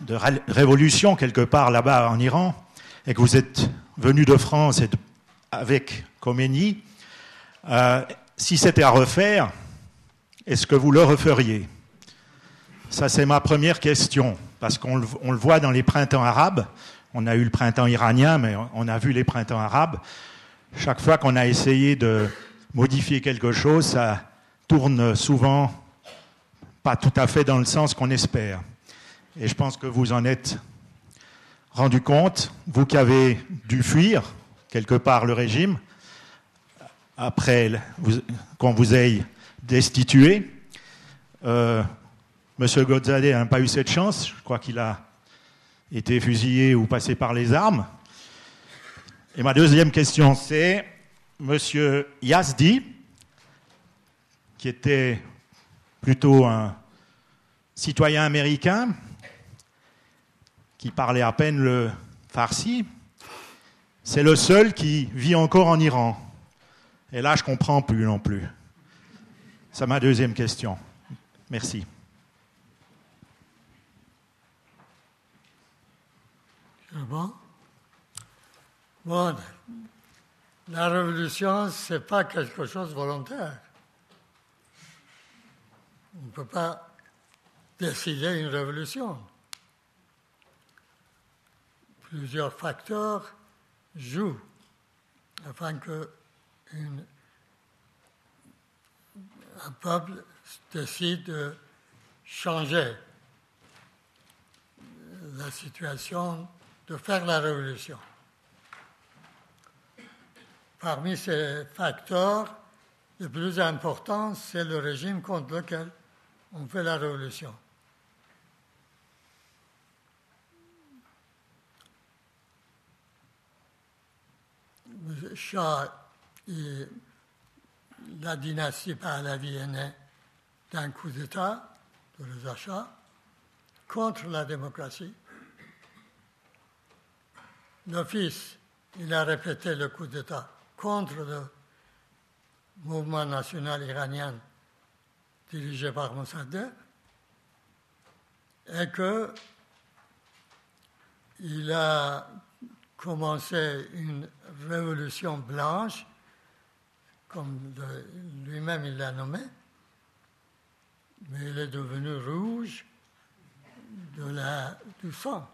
de révolution quelque part là-bas en Iran, et que vous êtes venu de France et avec Khomeini, euh, si c'était à refaire, est-ce que vous le referiez? Ça, c'est ma première question, parce qu'on le, le, voit dans les printemps arabes. On a eu le printemps iranien, mais on a vu les printemps arabes. Chaque fois qu'on a essayé de modifier quelque chose, ça tourne souvent pas tout à fait dans le sens qu'on espère. Et je pense que vous en êtes rendu compte, vous qui avez dû fuir quelque part le régime, après qu'on vous ait destitué. Euh, Monsieur Godzadeh n'a pas eu cette chance, je crois qu'il a été fusillé ou passé par les armes. Et ma deuxième question, c'est Monsieur Yazdi, qui était plutôt un citoyen américain qui parlait à peine le farsi. C'est le seul qui vit encore en Iran. Et là, je comprends plus non plus. C'est ma deuxième question. Merci. Ah bon, la révolution, ce n'est pas quelque chose de volontaire. Ne peut pas décider une révolution. Plusieurs facteurs jouent afin que un peuple décide de changer la situation, de faire la révolution. Parmi ces facteurs, le plus important, c'est le régime contre lequel on fait la révolution. Le Shah et la dynastie Pahlavi est née d'un coup d'État de les achats contre la démocratie. Le fils, il a répété le coup d'État contre le mouvement national iranien dirigé par Mossadegh et que il a commencé une révolution blanche, comme lui-même il l'a nommé, mais il est devenu rouge de la, du sang.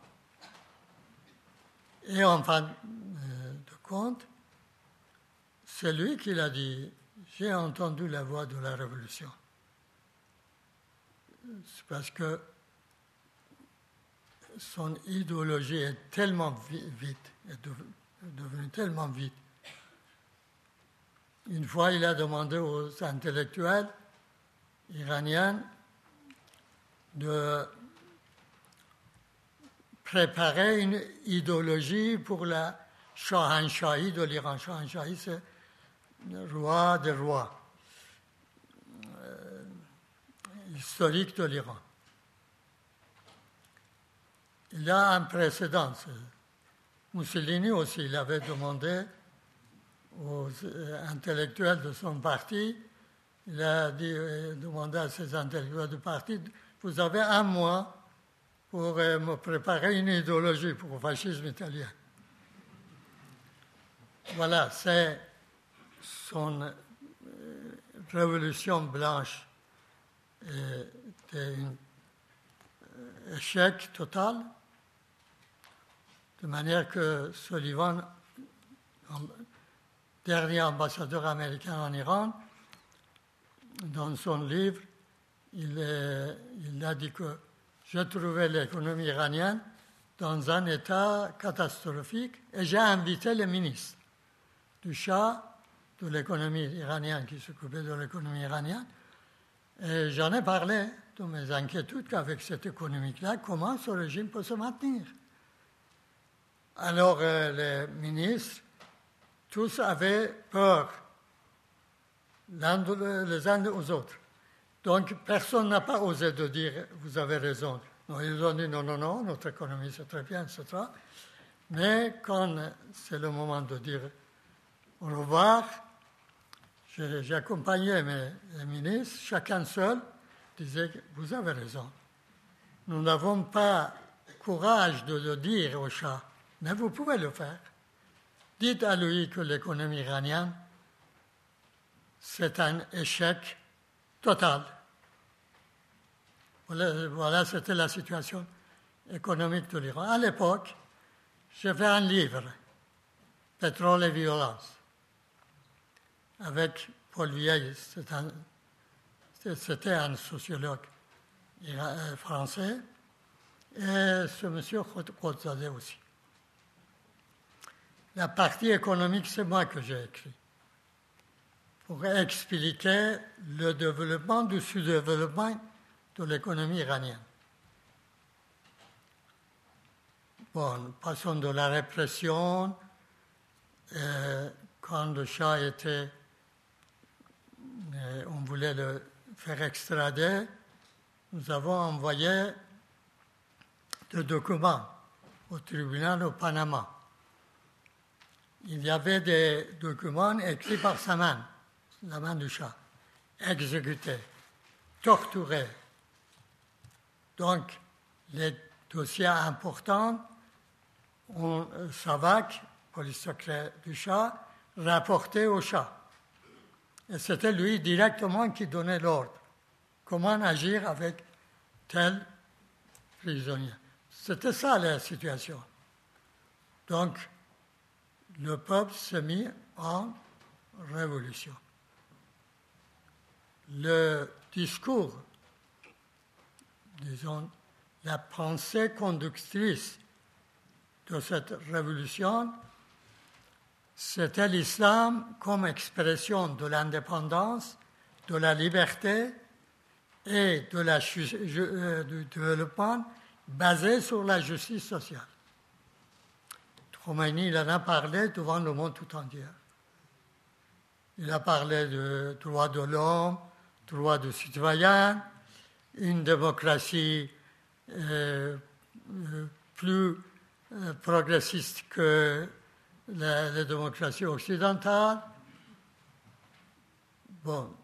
Et en fin de compte, c'est lui qui l'a dit, j'ai entendu la voix de la révolution. C'est parce que son idéologie est tellement vite, est devenue tellement vite. Une fois, il a demandé aux intellectuels iraniens de préparer une idéologie pour la Shahanshahī de l'Iran. Shahanshahī, c'est roi des rois, euh, historique de l'Iran. Il a un précédent. Mussolini aussi, il avait demandé aux euh, intellectuels de son parti, il a dit, euh, demandé à ses intellectuels du parti, vous avez un mois pour me préparer une idéologie pour le fascisme italien. Voilà, c'est son euh, révolution blanche était un euh, échec total, de manière que Sullivan, dernier ambassadeur américain en Iran, dans son livre, il, a dit que je trouvais l'économie iranienne dans un état catastrophique et j'ai invité les ministres du Shah de l'économie iranienne qui s'occupait de l'économie iranienne. Et j'en ai parlé de mes inquiétudes qu'avec cette économie-là, comment ce régime peut se maintenir. Alors euh, les ministres, tous avaient peur, les uns aux autres. Donc personne n'a pas osé dire vous avez raison. ils ont dit non, non, non, notre économie c'est très bien, etc. Mais quand c'est le moment de dire au revoir, j'ai accompagné mes ministres, chacun seul disait Vous avez raison. Nous n'avons pas courage de le dire au chat, mais vous pouvez le faire. Dites à lui que l'économie iranienne, c'est un échec total. Voilà, c'était la situation économique de l'Iran. À l'époque, j'ai fait un livre, Pétrole et violence avec Paul Vieille, c'était un, sociologue euh, français, et ce monsieur Khodzadeh aussi. La partie économique, c'est moi que j'ai écrit, pour expliquer le développement du sous-développement de l'économie iranienne. Bon, passons de la répression, euh, quand le chat était on voulait le faire extrader, nous avons envoyé des documents au tribunal au Panama. Il y avait des documents écrits par sa main, la main du chat, exécutés, torturés. Donc, les dossiers importants on, euh, Savac, police secret du Shah, rapportait au Shah. Et c'était lui directement qui donnait l'ordre. Comment agir avec tel prisonnier. C'était ça la situation. Donc, le peuple s'est mis en révolution. Le discours, disons, la pensée conductrice de cette révolution, c'était l'islam comme expression de l'indépendance, de la liberté et de la, euh, du développement basé sur la justice sociale. Khomeini, il en a parlé devant le monde tout entier. Il a parlé de droits de l'homme, droits de citoyen, une démocratie euh, euh, plus progressiste que la, la démocratie occidentale. Bon,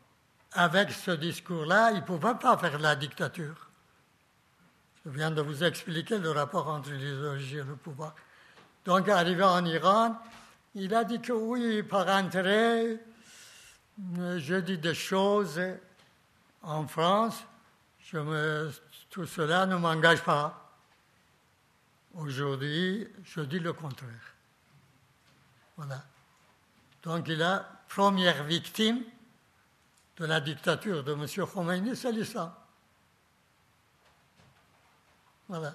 avec ce discours-là, il ne pouvait pas faire la dictature. Je viens de vous expliquer le rapport entre l'idéologie et le pouvoir. Donc, arrivé en Iran, il a dit que oui, par intérêt, je dis des choses en France, tout cela ne m'engage pas. Aujourd'hui, je dis le contraire. Voilà. Donc, il a première victime de la dictature de M. Khomeini, c'est l'islam. Voilà.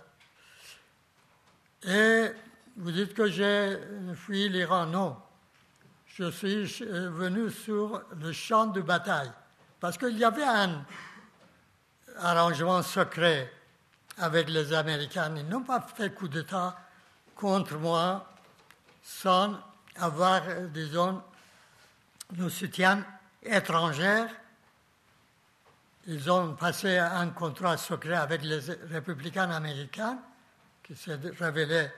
Et vous dites que j'ai fui l'Iran. Non. Je suis venu sur le champ de bataille. Parce qu'il y avait un arrangement secret avec les Américains. Ils n'ont pas fait coup d'État contre moi sans avoir, disons, le soutien étrangères. Ils ont passé un contrat secret avec les républicains américains, qui s'est révélé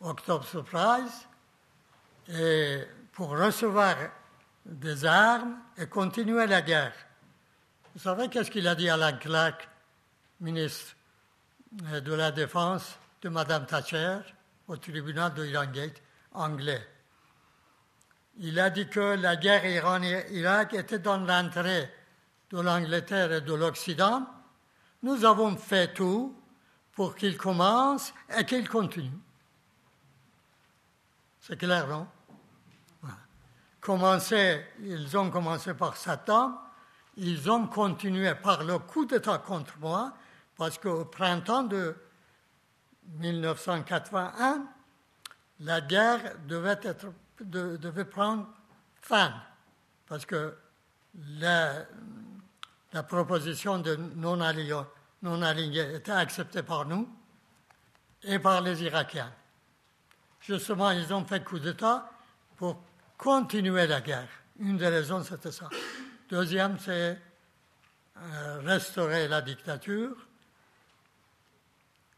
Octobre Surprise, et pour recevoir des armes et continuer la guerre. Vous savez qu'est-ce qu'il a dit Alan Clark, ministre de la Défense de Mme Thatcher, au tribunal de Irangate, anglais? Il a dit que la guerre Iran-Irak était dans l'intérêt de l'Angleterre et de l'Occident. Nous avons fait tout pour qu'il commence et qu'il continue. C'est clair, non? Ils ont commencé par Satan, ils ont continué par le coup d'État contre moi, parce qu'au printemps de 1981, la guerre devait être devait prendre fin, parce que la, proposition de non-alignés était acceptée par nous et par les Irakiens. Justement, ils ont fait coup d'État pour continuer la guerre. Une des raisons, c'était ça. Deuxième, c'est euh, restaurer la dictature.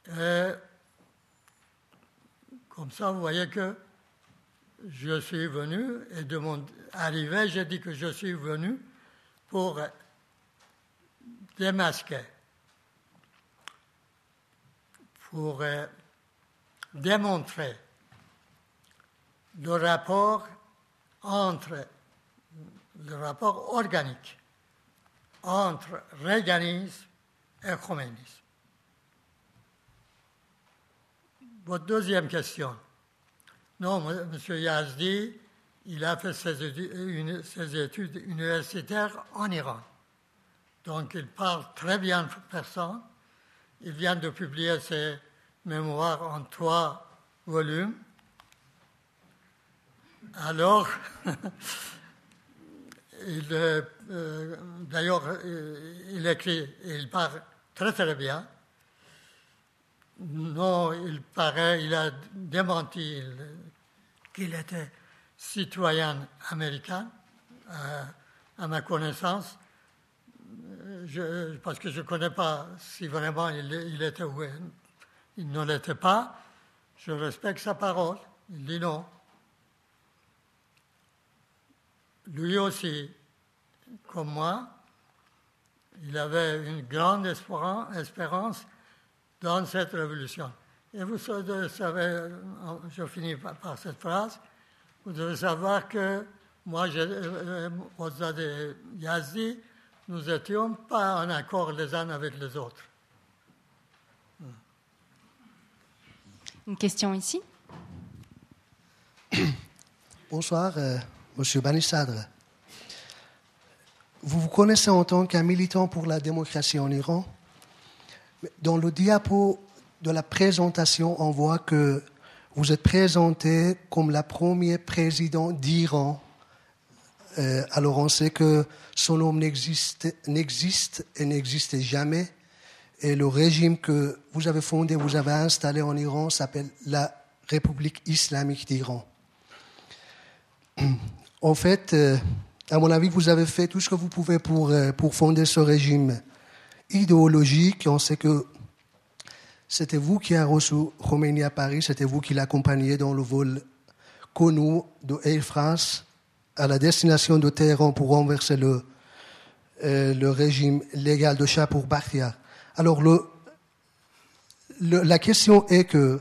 Et comme ça, vous voyez que je suis venu, et de mon arrivée, j'ai dit que je suis venu pour démasquer, pour euh, démontrer le rapport entre le rapport organique entre réganisme et communisme. Votre deuxième question. Non, M. Yazdi, il a fait ses études, universitaires en Iran. Donc il parle très bien persan. Il vient de publier ses mémoires en trois volumes. Alors, euh, d'ailleurs, il écrit, il parle très très bien. Non, il paraît, il a démenti qu'il était citoyen américain, euh, à ma connaissance, parce que je ne connais pas si vraiment il, était ou il ne l'était pas. Je respecte sa parole. Il dit non. Lui aussi, comme moi, il avait une grande espérance dans cette révolution. Et vous savez, je finis par cette phrase, vous devez savoir que moi, Mozart et Yazdi, nous n'étions pas en accord les uns avec les autres. Une question ici? Bonsoir, euh, Monsieur Banissadre. Vous vous connaissez en tant qu'un militant pour la démocratie en Iran. Dans le diapo de la présentation, on voit que vous êtes présenté comme la première président d'Iran. Euh, alors on sait que son nom n'existe et n'existait jamais. Et le régime que vous avez fondé, vous avez installé en Iran s'appelle la République islamique d'Iran. En fait, euh, à mon avis, vous avez fait tout ce que vous pouvez pour, euh, pour fonder ce régime idéologique. On sait que c'était vous qui avez reçu Khomeini à Paris, c'était vous qui l'accompagniez dans le vol connu de Air France à la destination de Téhéran pour renverser le, euh, le régime légal de Shah pour. Alors, le, la question est que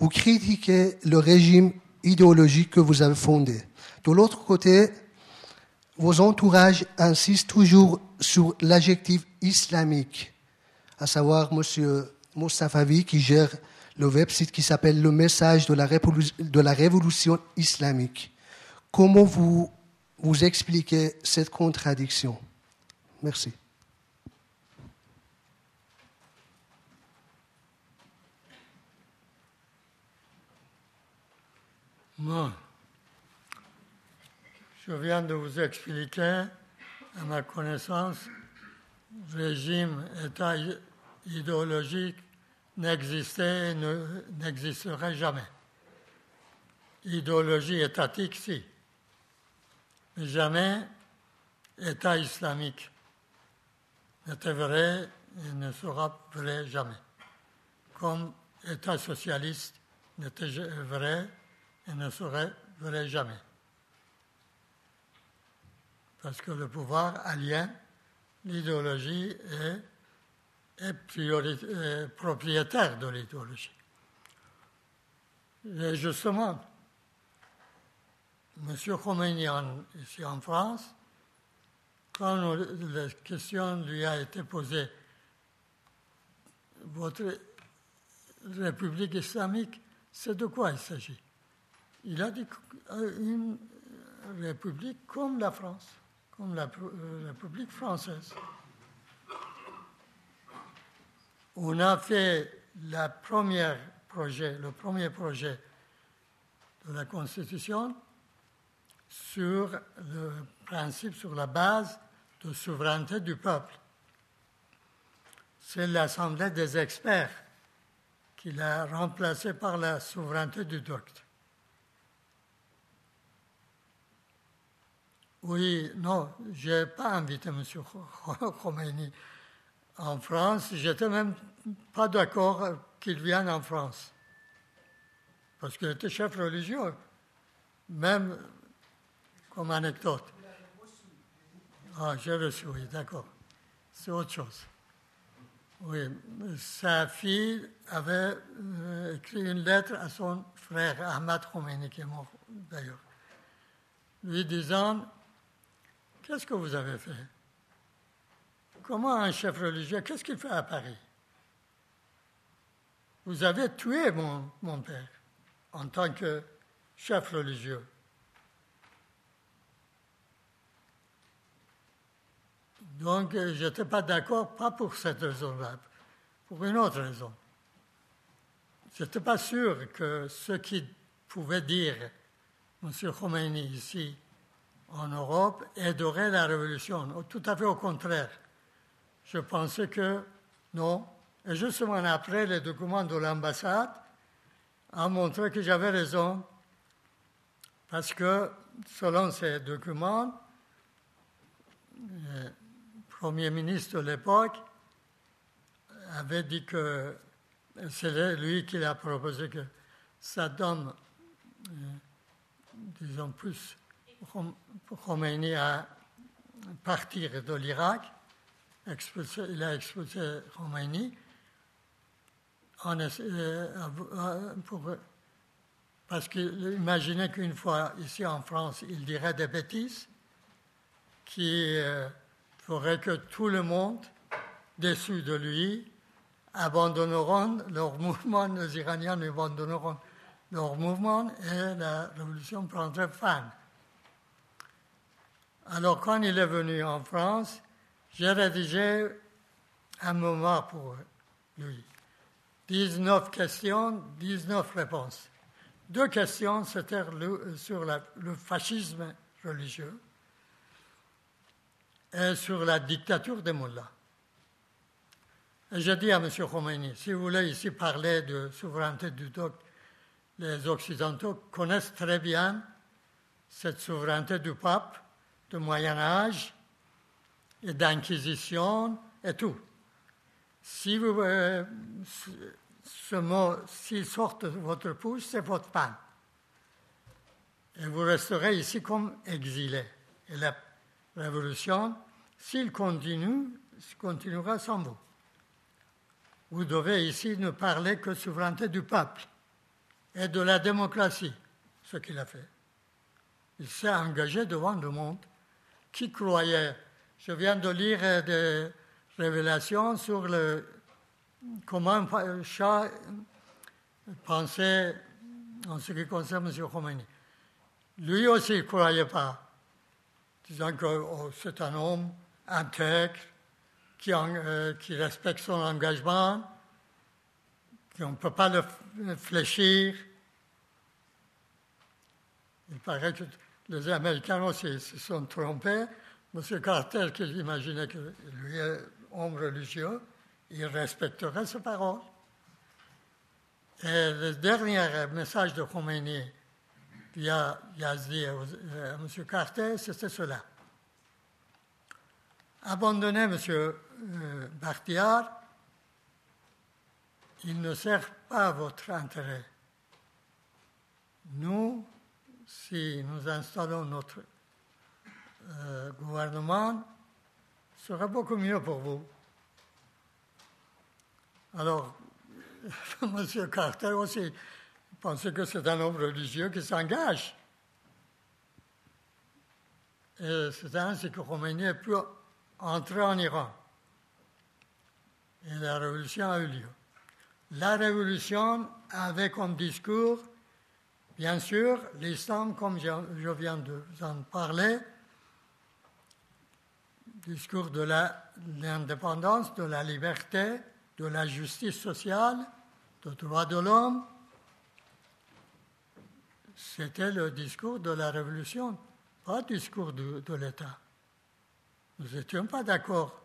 vous critiquez le régime idéologique que vous avez fondé. De l'autre côté, vos entourages insistent toujours sur l'adjectif islamique, à savoir M. Mostafavi qui gère le website qui s'appelle Le message de la, de la révolution islamique. Comment vous, vous expliquez cette contradiction? Merci. Je viens de vous expliquer, à ma connaissance, régime, état idéologique n'existait et n'existerait jamais. Idéologie étatique, si, mais jamais État islamique n'était vrai et ne sera vrai jamais. Comme État socialiste n'était vrai et ne serait vrai jamais. Parce que le pouvoir alien, l'idéologie est, propriétaire de l'idéologie. Et justement, M. Khomeini, ici en France, quand la question lui a été posée, votre République islamique, c'est de quoi il s'agit? Il a dit une république comme la France, comme la euh, République française. On a fait le premier projet de la Constitution sur le principe, sur la base de souveraineté du peuple. C'est l'Assemblée des experts qui l'a remplacé par la souveraineté du docte. Oui, non, je n'ai pas invité M. Khomeini en France. J'étais même pas d'accord qu'il vienne en France. Parce qu'il était chef religieux. Même comme anecdote. Ah, j'ai reçu, oui, d'accord. C'est autre chose. Oui, sa fille avait euh, écrit une lettre à son frère Ahmad Khomeini, qui est mort d'ailleurs, lui disant Qu'est-ce que vous avez fait? Comment un chef religieux, qu'est-ce qu'il fait à Paris? Vous avez tué mon, père en tant que chef religieux. Donc, euh, je n'étais pas d'accord, pas pour cette raison-là, pour une autre raison. Je n'étais pas sûr que ce qui pouvait dire M. Khomeini ici en Europe aiderait la révolution. Tout à fait au contraire. Je pensais que non. Et justement après, les documents de l'ambassade ont montré que j'avais raison. Parce que, selon ces documents, euh, Premier ministre de l'époque avait dit que c'est lui qui a proposé que Saddam, euh, disons plus, Khomeini à partir de l'Irak, il a expulsé Khomeini parce qu'il imaginait qu'une fois ici en France, il dirait des bêtises qui ferait que tout le monde, déçu de lui, abandonneront leur mouvement, les Iraniens abandonneront leur mouvement et la révolution prendrait fin. Alors quand il est venu en France, j'ai rédigé un moment pour lui. 19 questions, 19 réponses. Deux questions, c'était sur le fascisme religieux et sur la dictature des mullahs. Et j'ai dit à M. Khomeini, si vous voulez ici parler de souveraineté du doc, les Occidentaux connaissent très bien cette souveraineté du pape, du Moyen Âge, et d'inquisition et tout. Si vous, euh, ce mot, s'il sort de votre bouche, c'est votre pain. Et vous resterez ici comme exilé. Et la révolution, s'il continue, continuera sans vous. Vous devez ici ne parler que souveraineté du peuple et de la démocratie, ce qu'il a fait. Il s'est engagé devant le monde. Qui croyait Je viens de lire des révélations sur le, comment Shah pensait en ce qui concerne M. Khomeini. Lui aussi ne croyait pas disant que oh, c'est un homme intègre, qui, euh, qui, respecte son engagement, qu'on ne peut pas le, fléchir. Il paraît que les Américains aussi se sont trompés. M. Carter, qui imaginait que lui est homme religieux, il respecterait ses paroles. Et le dernier message de Khomeini, y a, à M. Carter, c'était cela. Abandonnez M. Euh, Bartiard, il ne sert pas à votre intérêt. Nous, si nous installons notre euh, gouvernement, sera beaucoup mieux pour vous. Alors, M. Carter aussi pensait que c'est un homme religieux qui s'engage. Et c'est ainsi que Khomeini a pu entrer en Iran. Et la révolution a eu lieu. La révolution avait comme discours, bien sûr, l'islam, comme je viens de vous en parler, discours de l'indépendance, de la liberté, de la justice sociale, des droits de l'homme, c'était le discours de la révolution, pas le discours de, l'État. Nous n'étions pas d'accord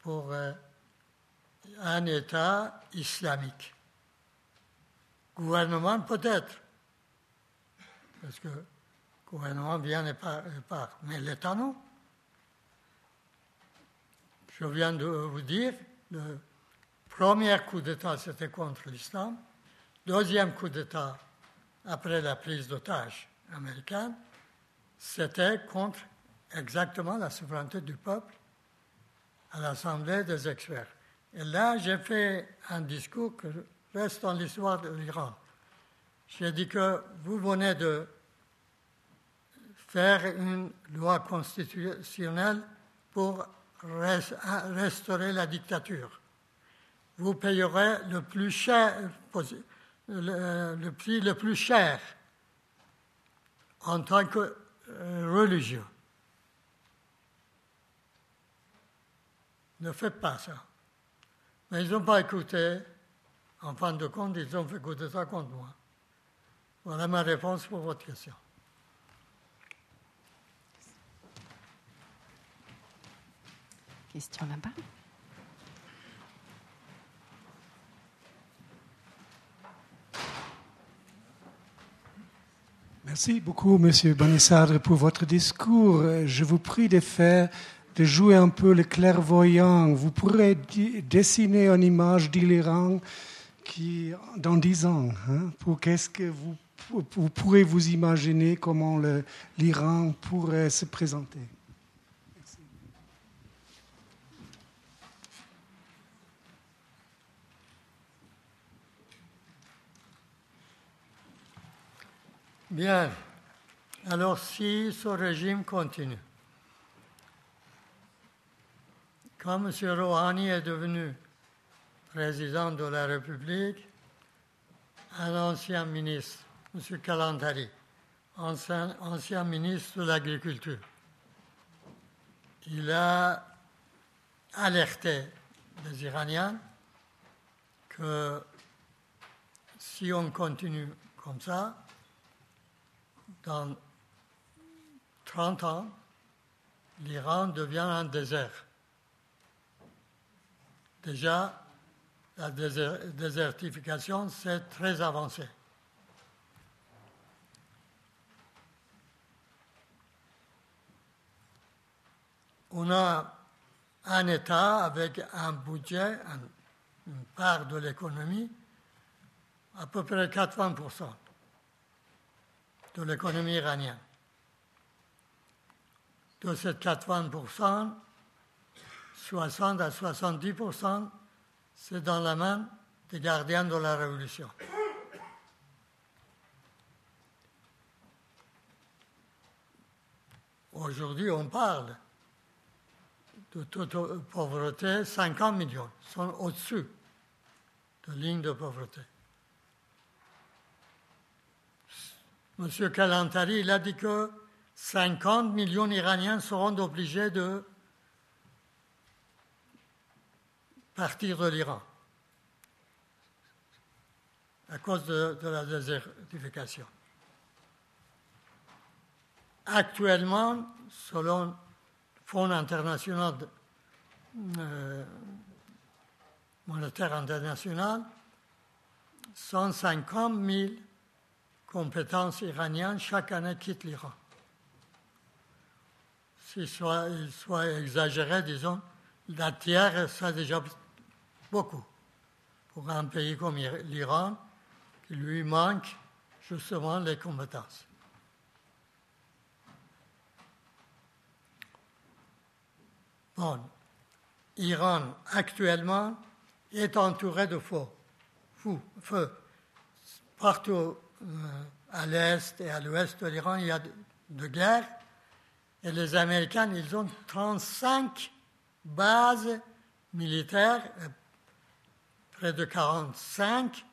pour euh, un État islamique. Gouvernement peut-être, parce que le gouvernement vient et part, mais l'État non. Je viens de vous dire, le premier coup d'État c'était contre l'islam, deuxième coup d'État après la prise d'otage américaine, c'était contre exactement la souveraineté du peuple à l'Assemblée des experts. Et là, j'ai fait un discours qui reste dans l'histoire de l'Iran. J'ai dit que vous venez de faire une loi constitutionnelle pour restaurer la dictature. Vous payerez le plus cher prix le plus cher en tant que euh, religieux. Ne faites pas ça. Mais ils n'ont pas écouté. En fin de compte, ils ont fait écouter ça contre moi. Voilà ma réponse pour votre question. Question là-bas. Merci beaucoup, Monsieur Banissadre, pour votre discours. Je vous prie de faire, de jouer un peu le clairvoyant. Vous pourrez dessiner une image d'Iran qui, dans dix ans, hein, pour qu'est-ce que vous, vous pourrez vous imaginer comment l'Iran pourrait se présenter. Bien. Alors si ce régime continue, quand M. Rouhani est devenu président de la République, un ancien ministre, M. Kalantari, ancien, ancien ministre de l'Agriculture, il a alerté les Iraniens que si on continue comme ça, dans 30 ans, l'Iran devient un désert. Déjà, la désertification, c'est très avancé. On a un État avec un budget, une part de l'économie, à peu près 80% de l'économie iranienne. De ces 80%, 60 à 70%, c'est dans la main des gardiens de la révolution. Aujourd'hui, on parle de toute pauvreté, 50 millions sont au-dessus de ligne de pauvreté. M. Kalantari, il a dit que 50 millions d'Iraniens seront obligés de partir de l'Iran à cause de, la désertification. Actuellement, selon le Fonds international euh, monétaire international, 150 000 compétences iraniennes chaque année quittent l'Iran. S'il soit, exagéré, disons, la tiers, c'est déjà beaucoup. Pour un pays comme l'Iran, qui lui manque justement les compétences. Bon, Iran actuellement est entouré de feux, feu. Partout à l'est et à l'ouest de l'Iran, il y a de, guerres. Et les Américains, ils ont 35 bases militaires, près de 45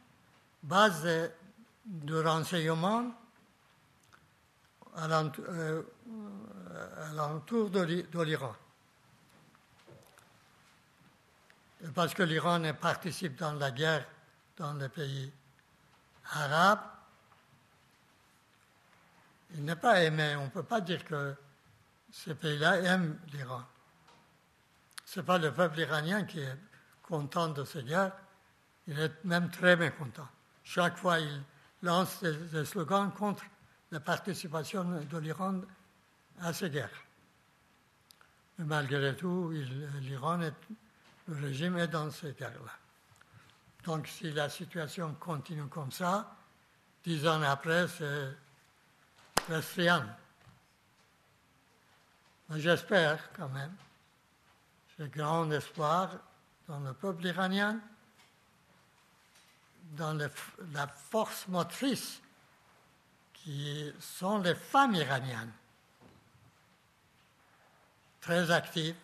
bases de, renseignement à l'entour euh, de l'Iran. Parce que l'Iran participe dans la guerre dans les pays arabes, il n'est pas aimé. On ne peut pas dire que ces pays-là aiment l'Iran. Ce n'est pas le peuple iranien qui est content de ces guerres, il est même très mécontent. Chaque fois, il lance des, slogans contre la participation de l'Iran à ces guerres. Mais malgré tout, l'Iran, le régime est dans ces guerres-là. Donc, si la situation continue comme ça, dix ans après, c'est Mais j'espère quand même, j'ai grand espoir dans le peuple iranien, dans la force motrice qui sont les femmes iraniennes, très actives,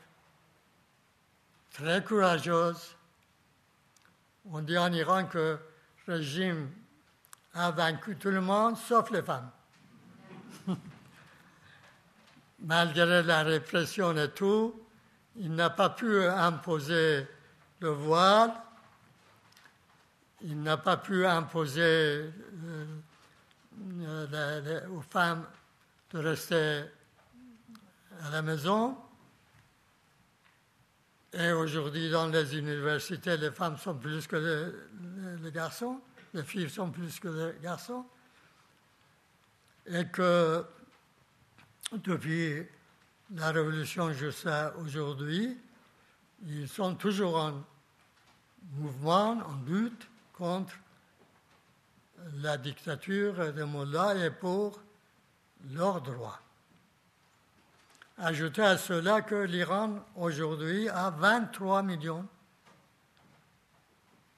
très courageuses. On dit en Iran que le régime a vaincu tout le monde sauf les femmes. Malgré la répression et tout, il n'a pas pu imposer le voile, il n'a pas pu imposer euh, euh, aux femmes de rester à la maison. Et aujourd'hui, dans les universités, les femmes sont plus que les garçons, les filles sont plus que les garçons et que depuis la révolution jusqu'à aujourd'hui, ils sont toujours en mouvement, en lutte contre la dictature des Mollahs et pour leurs droits. Ajoutez à cela que l'Iran aujourd'hui a 23 millions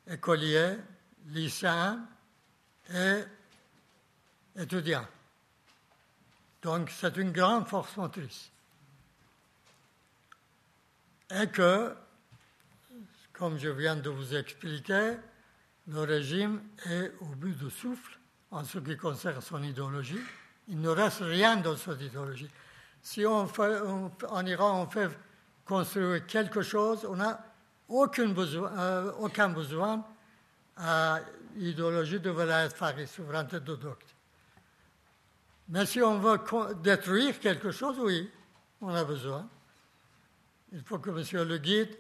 d'écoliers, lycéens et étudiants Donc c'est une grande force motrice. Et que, comme je viens de vous expliquer, le régime est au but de souffle en ce qui concerne son idéologie. Il ne reste rien dans cette idéologie. Si on en Iran on fait construire quelque chose, on n'a aucun besoin, euh, aucun besoin à l'idéologie de Velayat Farid, souveraineté de docte. Mais si on veut détruire quelque chose, oui, on a besoin. Il faut que monsieur le guide,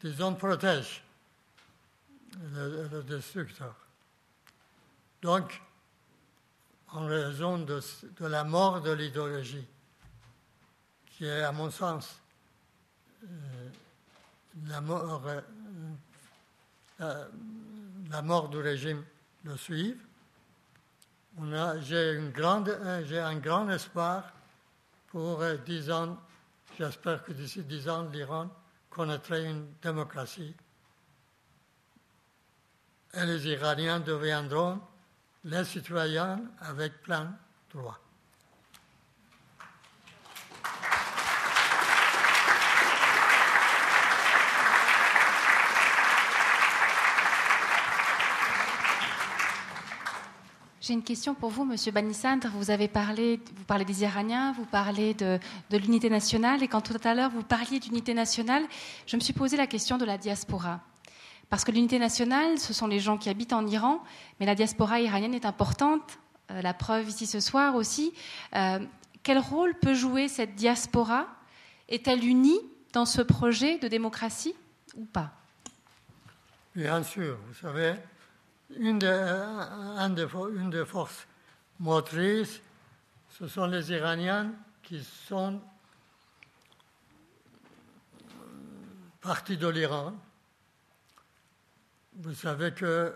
disons, protège le, destructeur. Donc, en raison de, la mort de l'idéologie, qui est, à mon sens, euh, la, mort, euh, euh, la mort du régime le suivre, j'ai un grand espoir pour dix ans. J'espère que d'ici dix ans, l'Iran connaîtrait une démocratie et les Iraniens deviendront les citoyens avec plein droit. J'ai une question pour vous, Monsieur Banissandre. Vous avez parlé, vous parlez des Iraniens, vous parlez de, l'unité nationale, et quand tout à l'heure vous parliez d'unité nationale, je me suis posé la question de la diaspora. Parce que l'unité nationale, ce sont les gens qui habitent en Iran, mais la diaspora iranienne est importante. Euh, la preuve ici ce soir aussi. Euh, quel rôle peut jouer cette diaspora? Est-elle unie dans ce projet de démocratie ou pas? Bien sûr, vous savez, une des, forces motrices, ce sont les Iraniens qui sont partis de l'Iran. Vous savez que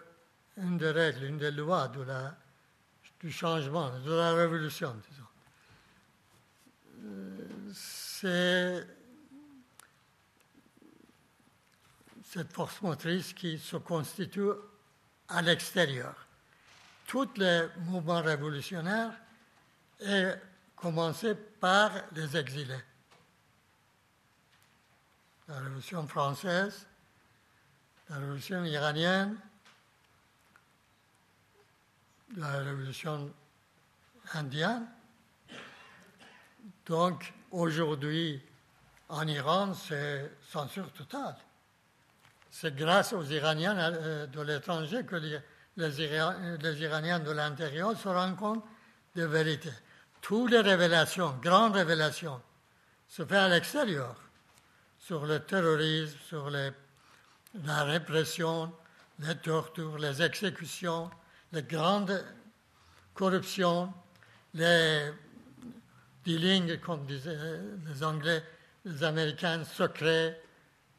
une des règles, une des lois du changement, de la révolution, disons, c'est cette force motrice qui se constitue à l'extérieur. Tous les mouvements révolutionnaires ont commencé par les exilés. La Révolution française, la révolution iranienne, la révolution indienne. Donc aujourd'hui, en Iran, c'est censure totale. C'est grâce aux Iraniens euh, de l'étranger que les, les, Iraniens de l'intérieur se rendent compte de vérité. Toutes les révélations, grandes révélations, se font à l'extérieur, sur le terrorisme, sur la répression, les tortures, les exécutions, les grandes corruptions, les dealings, comme disaient les Anglais, les Américains, secrets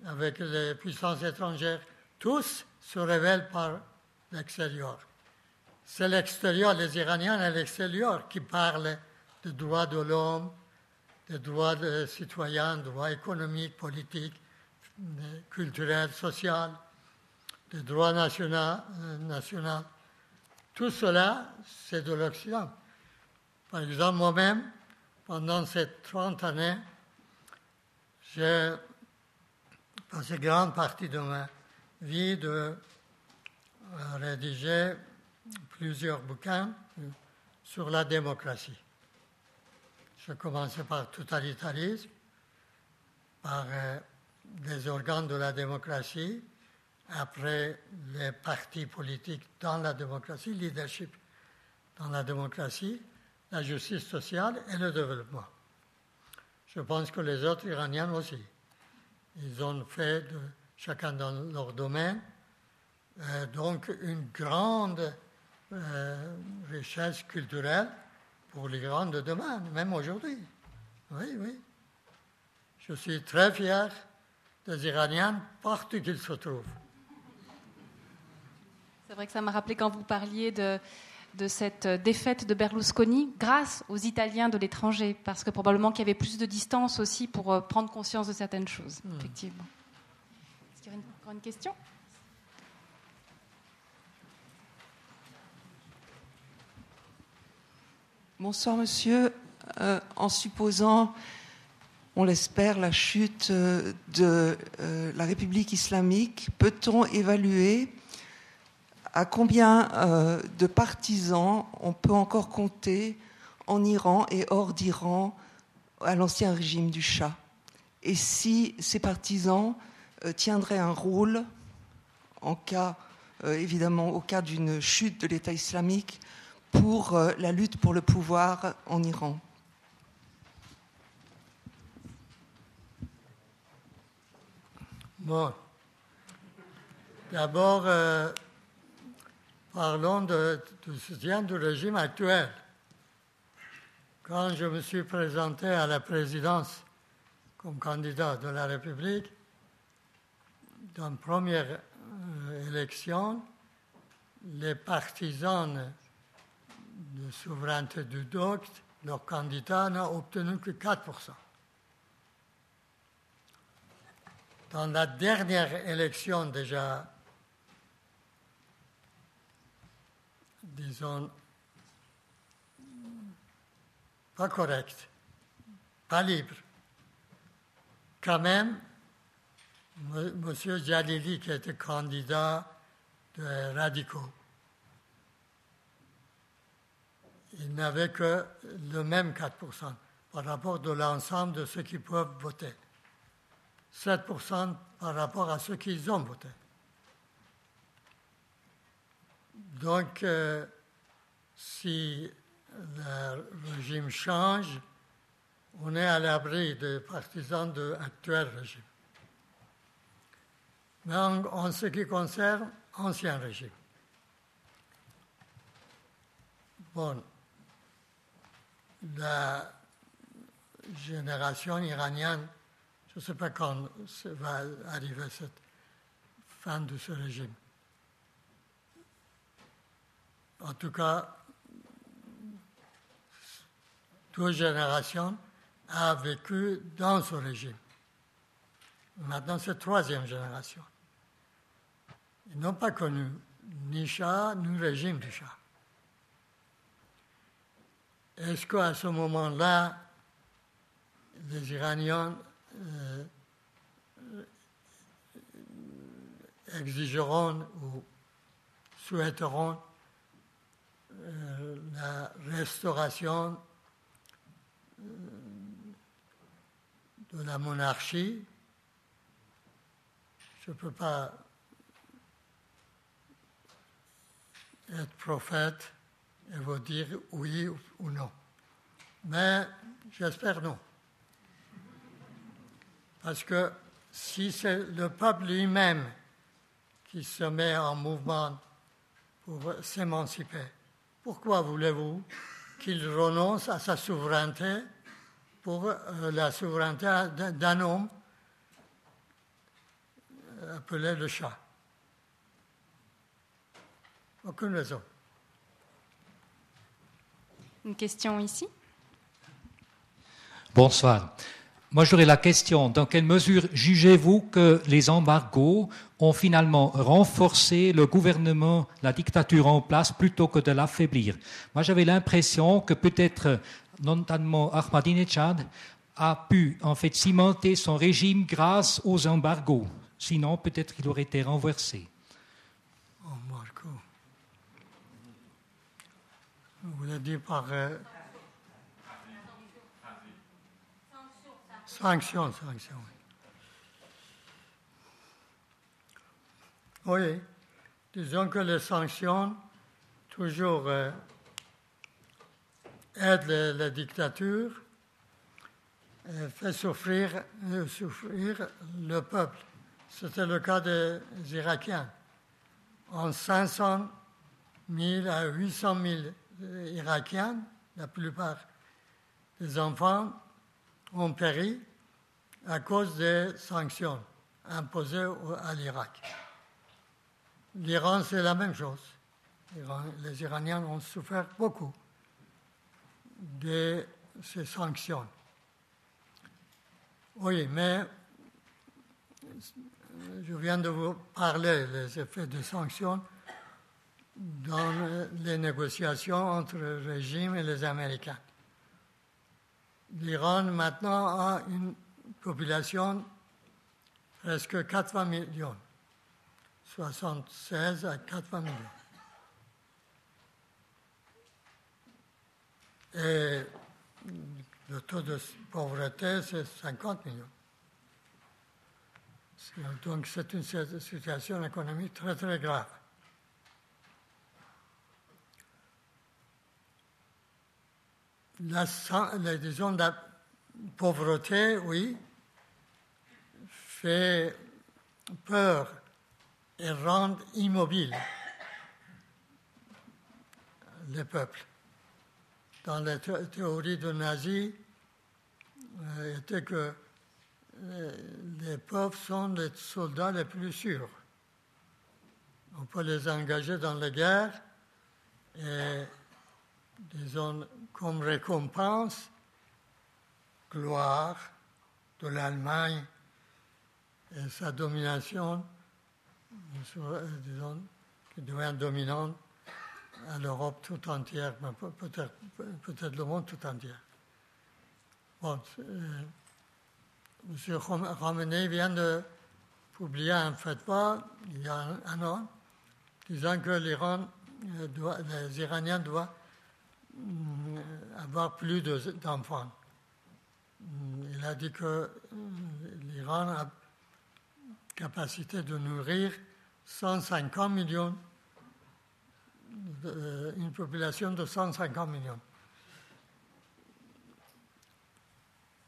avec les puissances étrangères, tous se révèlent par l'extérieur. C'est l'extérieur, les Iraniens à l'extérieur qui parlent des droits de l'homme, des droits des citoyens, droits économiques, politiques, culturel, social, des droits nationaux. Euh, Tout cela, c'est de l'Occident. Par exemple, moi-même, pendant ces 30 années, j'ai passé grande partie de ma vie de euh, rédiger plusieurs bouquins sur la démocratie. Je commençais par totalitarisme, par euh, des organes de la démocratie, après les partis politiques dans la démocratie, leadership dans la démocratie, la justice sociale et le développement. Je pense que les autres Iraniens aussi. Ils ont fait, chacun dans leur domaine, euh, donc une grande euh, richesse culturelle pour l'Iran de demain, même aujourd'hui. Oui, oui. Je suis très fier des Iraniens partout qu'ils se trouvent. C'est vrai que ça m'a rappelé quand vous parliez de, de cette défaite de Berlusconi grâce aux Italiens de l'étranger, parce que probablement qu'il y avait plus de distance aussi pour euh, prendre conscience de certaines choses, effectivement. Est-ce qu'il y a encore une question? Bonsoir, monsieur. Euh, en supposant, on l'espère, la chute euh, de euh, la République islamique, peut-on évaluer à combien de partisans on peut encore compter en Iran et hors d'Iran à l'ancien régime du Shah Et si ces partisans tiendraient un rôle en cas, évidemment, au cas d'une chute de l'État islamique, pour euh, la lutte pour le pouvoir en Iran? Bon. D'abord, euh, parlons de, du soutien du régime actuel. Quand je me suis présenté à la présidence comme candidat de la République, dans la première euh, élection, les partisans de souveraineté du DOCT, leur candidat n'a obtenu que 4%. Dans la dernière élection déjà, disons, pas correcte, pas libre, quand même, M. Jalili, qui était candidat de radicaux, il n'avait que le même 4% par rapport de l'ensemble de ceux qui peuvent voter. 7% par rapport à ceux qui ont voté. Donc, euh, si le régime change, on est à l'abri des partisans de l'actuel régime. Mais en ce qui concerne l'ancien régime, bon, la génération iranienne, je ne sais pas quand va arriver cette fin de ce régime. En tout cas, toute génération a vécu dans ce régime. Maintenant, c'est troisième génération. Ils n'ont pas connu ni Shah, ni régime du Shah. Est-ce qu'à ce, moment-là, les Iraniens euh, exigeront ou souhaiteront euh, la restauration euh, de la monarchie Je ne peux pas être prophète et vous dire oui ou non. Mais j'espère non. Parce que si c'est le peuple lui-même qui se met en mouvement pour s'émanciper, pourquoi voulez-vous qu'il renonce à sa souveraineté pour euh, la souveraineté d'un homme appelé le chat? Aucune raison. Une question ici? Bonsoir. Moi, j'aurais la question, dans quelle mesure jugez-vous que les embargos ont finalement renforcé le gouvernement, la dictature en place, plutôt que de l'affaiblir? Moi, j'avais l'impression que peut-être, notamment Ahmadinejad, a pu en fait cimenter son régime grâce aux embargos. Sinon, peut-être qu'il aurait été renversé. Vous l'avez dit par. Euh, sanction, sanction. Oui, disons que les sanctions toujours euh, aident la, dictature et fait souffrir, euh, souffrir le peuple. C'était le cas des Irakiens. En 500 000 à 800 000 irakiens, la plupart des enfants ont péri à cause des sanctions imposées à l'Irak. L'Iran, c'est la même chose. Les Iraniens ont souffert beaucoup de ces sanctions. Oui, mais je viens de vous parler des effets des sanctions dans les négociations entre le régime et les Américains. L'Iran maintenant a une population presque 80 millions, 76 à 80 millions. Et le taux de pauvreté, c'est 50 millions. Donc c'est une situation économique très très grave. La, disons, la pauvreté, oui, fait peur et rend immobile les peuples. Dans les théories de nazis, euh, était que les pauvres sont les soldats les plus sûrs. On peut les engager dans la guerre et, disons, comme récompense, gloire de l'Allemagne et sa domination, disons, qui devient dominante à l'Europe tout entière, peut-être peut le monde tout entier. Bon, M. Khamenei vient de publier un fatwa il y a un an disant que l'Iran euh, les Iraniens doivent avoir plus d'enfants. Mm, il a dit que euh, l'Iran a capacité de nourrir 150 millions, euh, une population de 150 millions.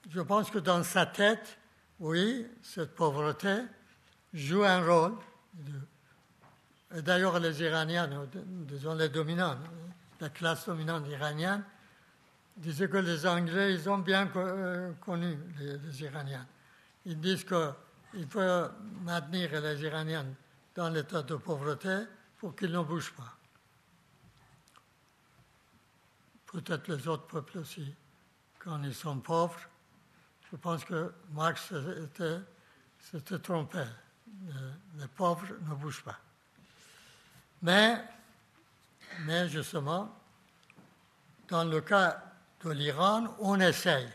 je pense que dans sa tête, oui, cette pauvreté joue un rôle. D'ailleurs, les Iraniens, disons les dominants, la classe dominante iranienne, disaient que les Anglais, ils ont bien euh, connu les, Iraniens. Ils disent qu'il faut maintenir les Iraniens dans l'état de pauvreté pour qu'ils ne bougent pas. Peut-être les autres peuples aussi, quand ils sont pauvres, je pense que Marx s'était trompé. Les pauvres ne bougent pas. Mais, mais justement, dans le cas de l'Iran, on essaye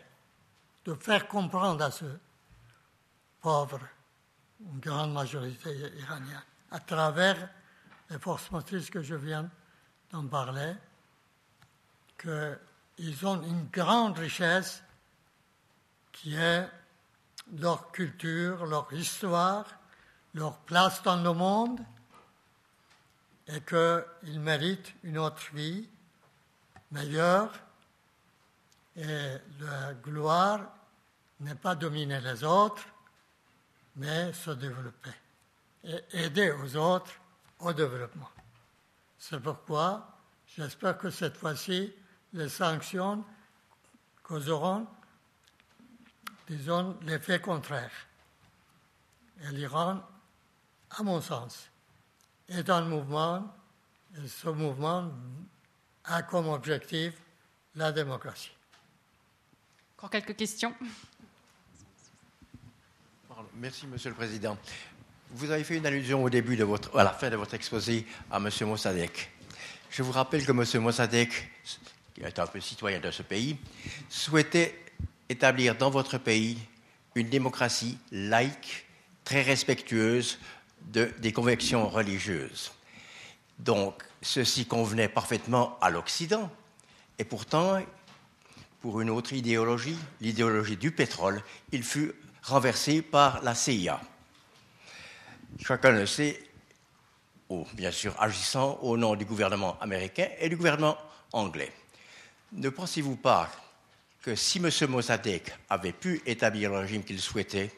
de faire comprendre à ceux pauvres, une grande majorité iranienne, à travers les forces motrices que je viens d'en parler, qu'ils ont une grande richesse qui est leur culture, leur histoire, leur place dans le monde, et qu'ils méritent une autre vie meilleure, et la gloire n'est pas dominer les autres, mais se développer et aider aux autres au développement. C'est pourquoi j'espère que cette fois-ci, les sanctions causeront disons, l'effet contraire. Et l'Iran, à mon sens, est un mouvement, et ce mouvement a comme objectif la démocratie. Encore quelques questions? Merci, Monsieur le Président. Vous avez fait une allusion au début de votre, à la fin de votre exposé à M. Mossadegh. Je vous rappelle que M. Mossadegh, qui est un peu citoyen de ce pays, souhaitait établir dans votre pays une démocratie laïque, très respectueuse des convictions religieuses. Donc, ceci convenait parfaitement à l'Occident. Et pourtant, pour une autre idéologie, l'idéologie du pétrole, il fut renversé par la CIA. Chacun le sait, bien sûr agissant au nom du gouvernement américain et du gouvernement anglais. Ne pensez-vous pas que si M. Mossadegh avait pu établir le régime qu'il souhaitait,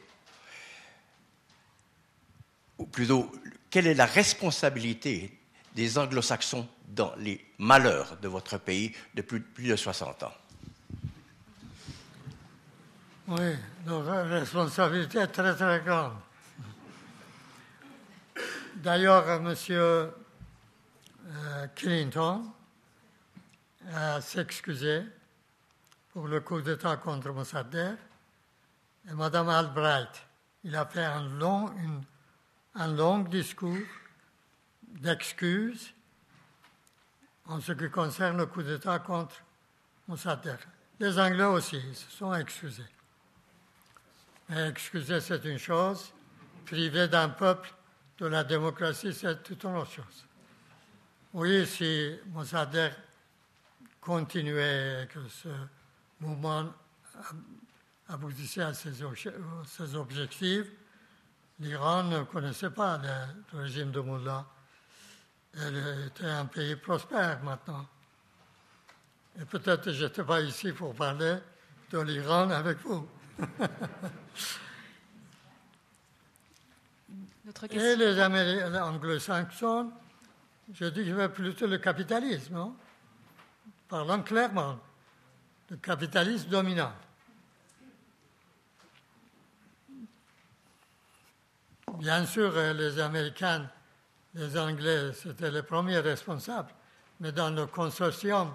ou plutôt, quelle est la responsabilité des anglo-saxons dans les malheurs de votre pays depuis plus de 60 ans? Oui, la responsabilité est très très grande. D'ailleurs, M. Clinton a s'excusé pour le coup d'État contre Mossadegh. Et Mme Albright, il a fait un long, un long discours d'excuses en ce qui concerne le coup d'État contre Mossadegh. Les Anglais aussi se sont excusés. Mais excuser, c'est une chose. Priver d'un peuple de la démocratie, c'est toute une autre chose. Oui, si Mossadegh continuait et que ce mouvement aboutissait à ses, objectifs, l'Iran ne connaissait pas le, régime de Mullah. Elle était un pays prospère maintenant. Et peut-être que je n'étais pas ici pour parler de l'Iran avec vous. Et les anglo-saxons, je dis que je veux plutôt le capitalisme, non? Parlant clairement, le capitalisme dominant. Bien sûr, les Américains, les Anglais, c'était les premiers responsables, mais dans le consortium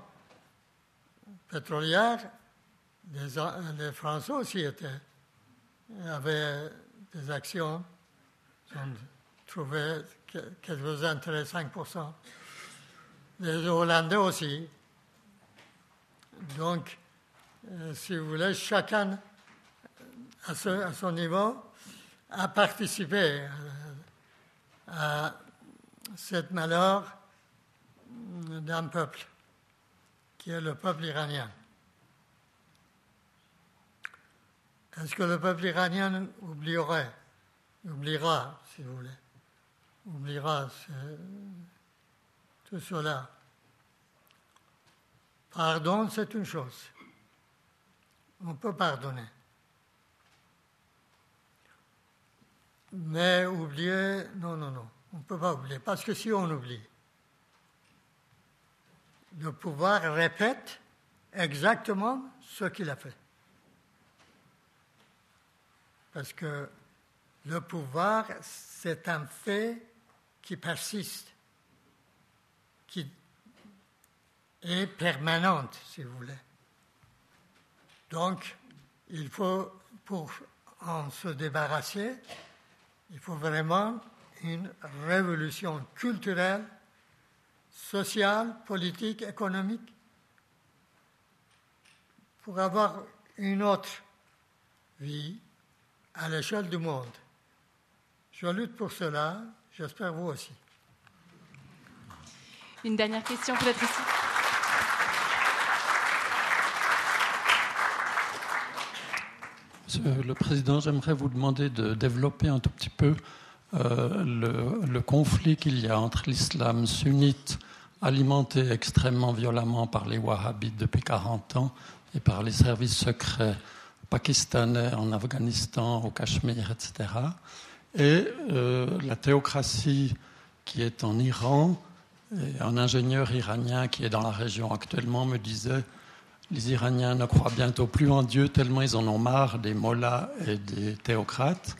pétrolier, les, Français aussi étaient, avaient des actions, ils ont trouvé quelques-uns 5%. Les Hollandais aussi. Donc, euh, si vous voulez, chacun à, son niveau a participé euh, à, cette malheur d'un peuple, qui est le peuple iranien. Est-ce que le peuple iranien oublierait, oubliera, si vous voulez, oubliera tout cela? Pardon, c'est une chose. On peut pardonner. Mais oublier, non, non, non. On ne peut pas oublier. Parce que si on oublie, le pouvoir répète exactement ce qu'il a fait. Parce que le pouvoir, c'est un fait qui persiste, qui est permanente, si vous voulez. Donc, il faut, pour en se débarrasser, il faut vraiment une révolution culturelle, sociale, politique, économique, pour avoir une autre vie à l'échelle du monde. Je lutte pour cela, j'espère vous aussi. Une dernière question peut-être ici. Le Président, j'aimerais vous demander de développer un tout petit peu euh, le, conflit qu'il y a entre l'islam sunnite, alimenté extrêmement violemment par les wahhabites depuis 40 ans, et par les services secrets pakistanais en Afghanistan, au Cachemire, etc., et euh, la théocratie qui est en Iran. Un ingénieur iranien qui est dans la région actuellement me disait les Iraniens ne croient bientôt plus en Dieu tellement ils en ont marre des mollahs et des théocrates.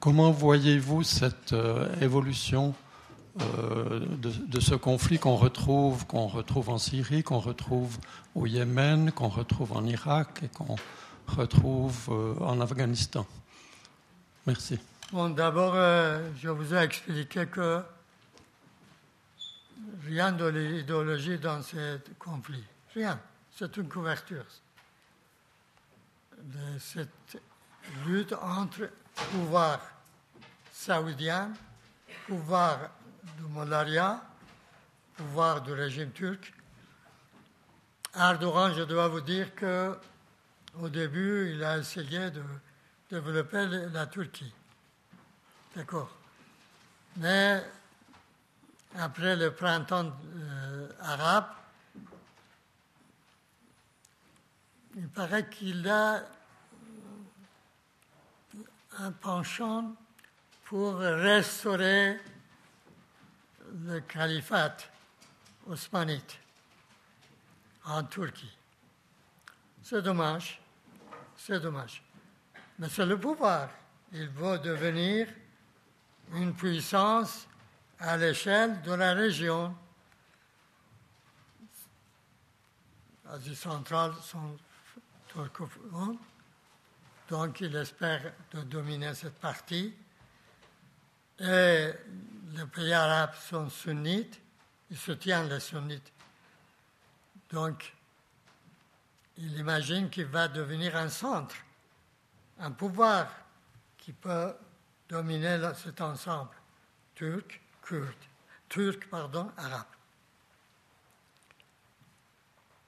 Comment voyez-vous cette euh, évolution euh, de, ce conflit qu'on retrouve, qu'on retrouve en Syrie, qu'on retrouve au Yémen, qu'on retrouve en Irak et qu'on retrouve euh, en Afghanistan? Merci. D'abord, je vous ai expliqué que rien de l'idéologie dans ce conflit. Rien c'est une couverture de cette lutte entre pouvoir saoudien, pouvoir du Malaria, pouvoir du régime turc. Erdogan, je dois vous dire que au début, il a essayé de développer la Turquie. D'accord. Mais après le printemps euh, arabe, il paraît qu'il a un penchant pour restaurer le califat osmanite en Turquie. C'est dommage, c'est dommage. Mais c'est le pouvoir. Il veut devenir une puissance à l'échelle de la région. L'Asie centrale sont donc il espère de dominer cette partie. Et les pays arabes sont sunnites, ils soutiennent les sunnites Donc, il imagine qu'il va devenir un centre, un pouvoir qui peut dominer cet ensemble, turc, kurde, turc, pardon, arabe.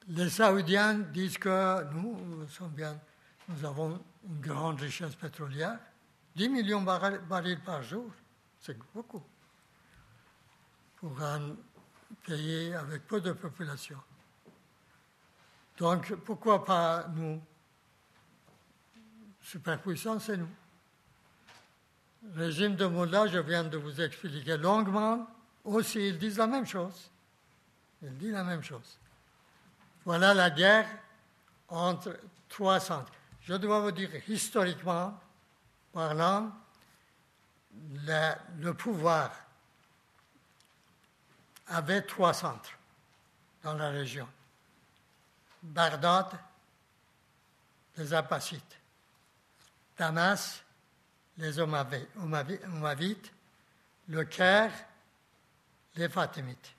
Les Saoudiens disent que nous, sommes bien, nous avons une grande richesse pétrolière, 10 millions de barils par jour, c'est beaucoup pour un pays avec peu de population. Donc, pourquoi pas nous? Superpuissant, c'est nous. Régime de Moula, je viens de vous expliquer longuement, aussi, ils disent la même chose. Ils disent la même chose. Voilà la guerre entre trois centres. Je dois vous dire, historiquement parlant, le, pouvoir avait trois centres dans la région. Bagdad, les Abbasides. Damas, les Omavites. Le Caire, les Fatimites.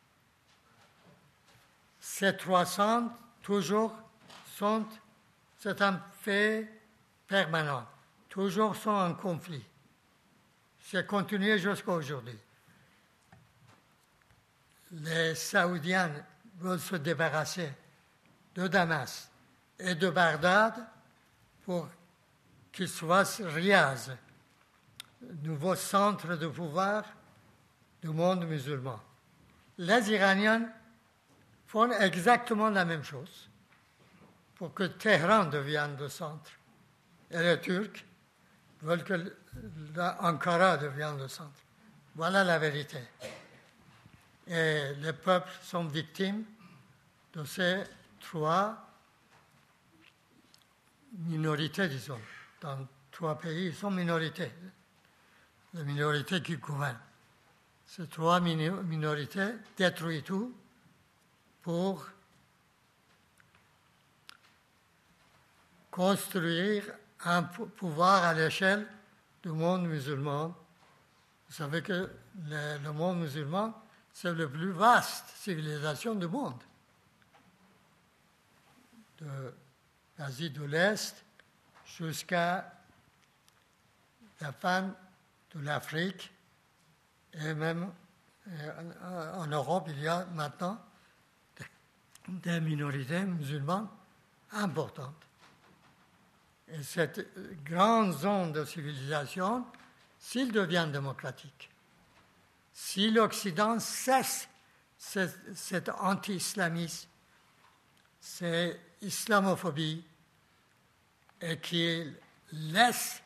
Ces trois centres, toujours, sont, c'est un fait permanent, toujours sont en conflit. C'est continué jusqu'à aujourd'hui les Saoudiens veulent se débarrasser de Damas et de Bagdad pour qu'ils soient Riyaz, nouveau centre de pouvoir du monde musulman. Les Iraniens font exactement la même chose pour que Téhéran devienne le centre. Et les Turcs veulent que Ankara devienne le centre. Voilà la vérité et les peuples sont victimes de ces trois minorités, disons. Dans trois pays, ils sont minorités, les minorités qui gouvernent. Ces trois minorités détruisent tout pour construire un pouvoir à l'échelle du monde musulman. Vous savez que le monde musulman c'est la plus vaste civilisation du monde. De l'Asie de l'Est jusqu'à la fin de l'Afrique et même euh, en Europe, il y a maintenant des minorités musulmanes importantes. Et cette grande zone de civilisation, s'il devient démocratique, si l'Occident cesse cet anti-islamisme, cette islamophobie, et qu'il laisse,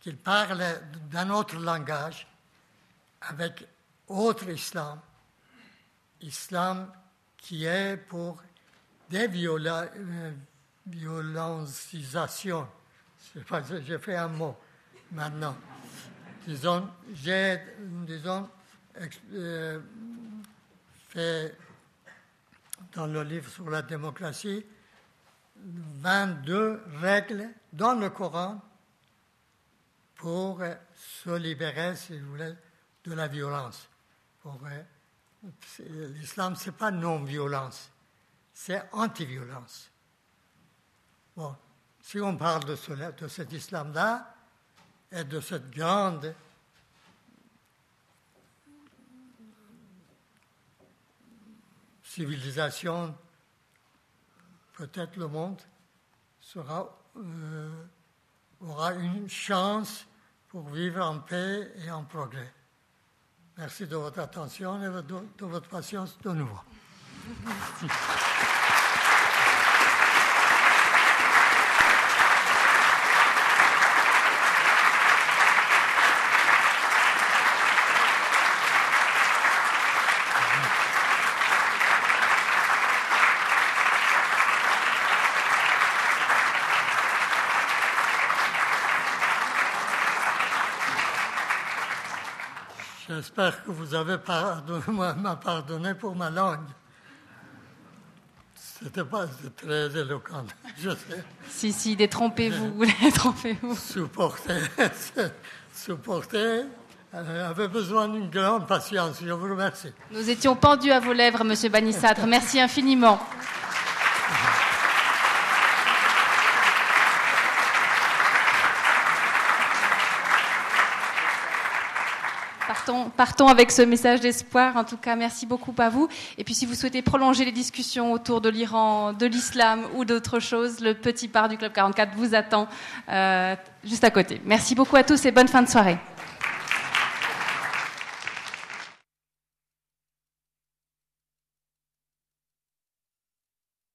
qu'il parle d'un autre langage, avec autre islam, islam qui est pour des euh. J'ai fait un mot maintenant disons, j'ai, disons, euh, fait dans le livre sur la démocratie 22 règles dans le Coran pour se libérer, si vous voulez, de la violence. Euh, l'islam, ce n'est pas non-violence, c'est anti-violence. Bon, si on parle de, cet islam-là, et de cette grande civilisation, peut-être le monde euh, aura une chance pour vivre en paix et en progrès. Merci de votre attention et de votre patience de nouveau. J'espère que vous avez m'a pardonné pour ma langue. C'était pas très éloquent, je sais. Si, si, détrompez-vous, détrompez-vous. Supporter, supporter avait besoin d'une grande patience. Je vous remercie. Nous étions pendus à vos lèvres, Monsieur Banissadre. Merci infiniment. Partons, partons, avec ce message d'espoir. En tout cas, merci beaucoup à vous. Et puis, si vous souhaitez prolonger les discussions autour de l'Iran, de l'islam ou d'autres choses, le petit bar du Club 44 vous attend euh, juste à côté. Merci beaucoup à tous et bonne fin de soirée.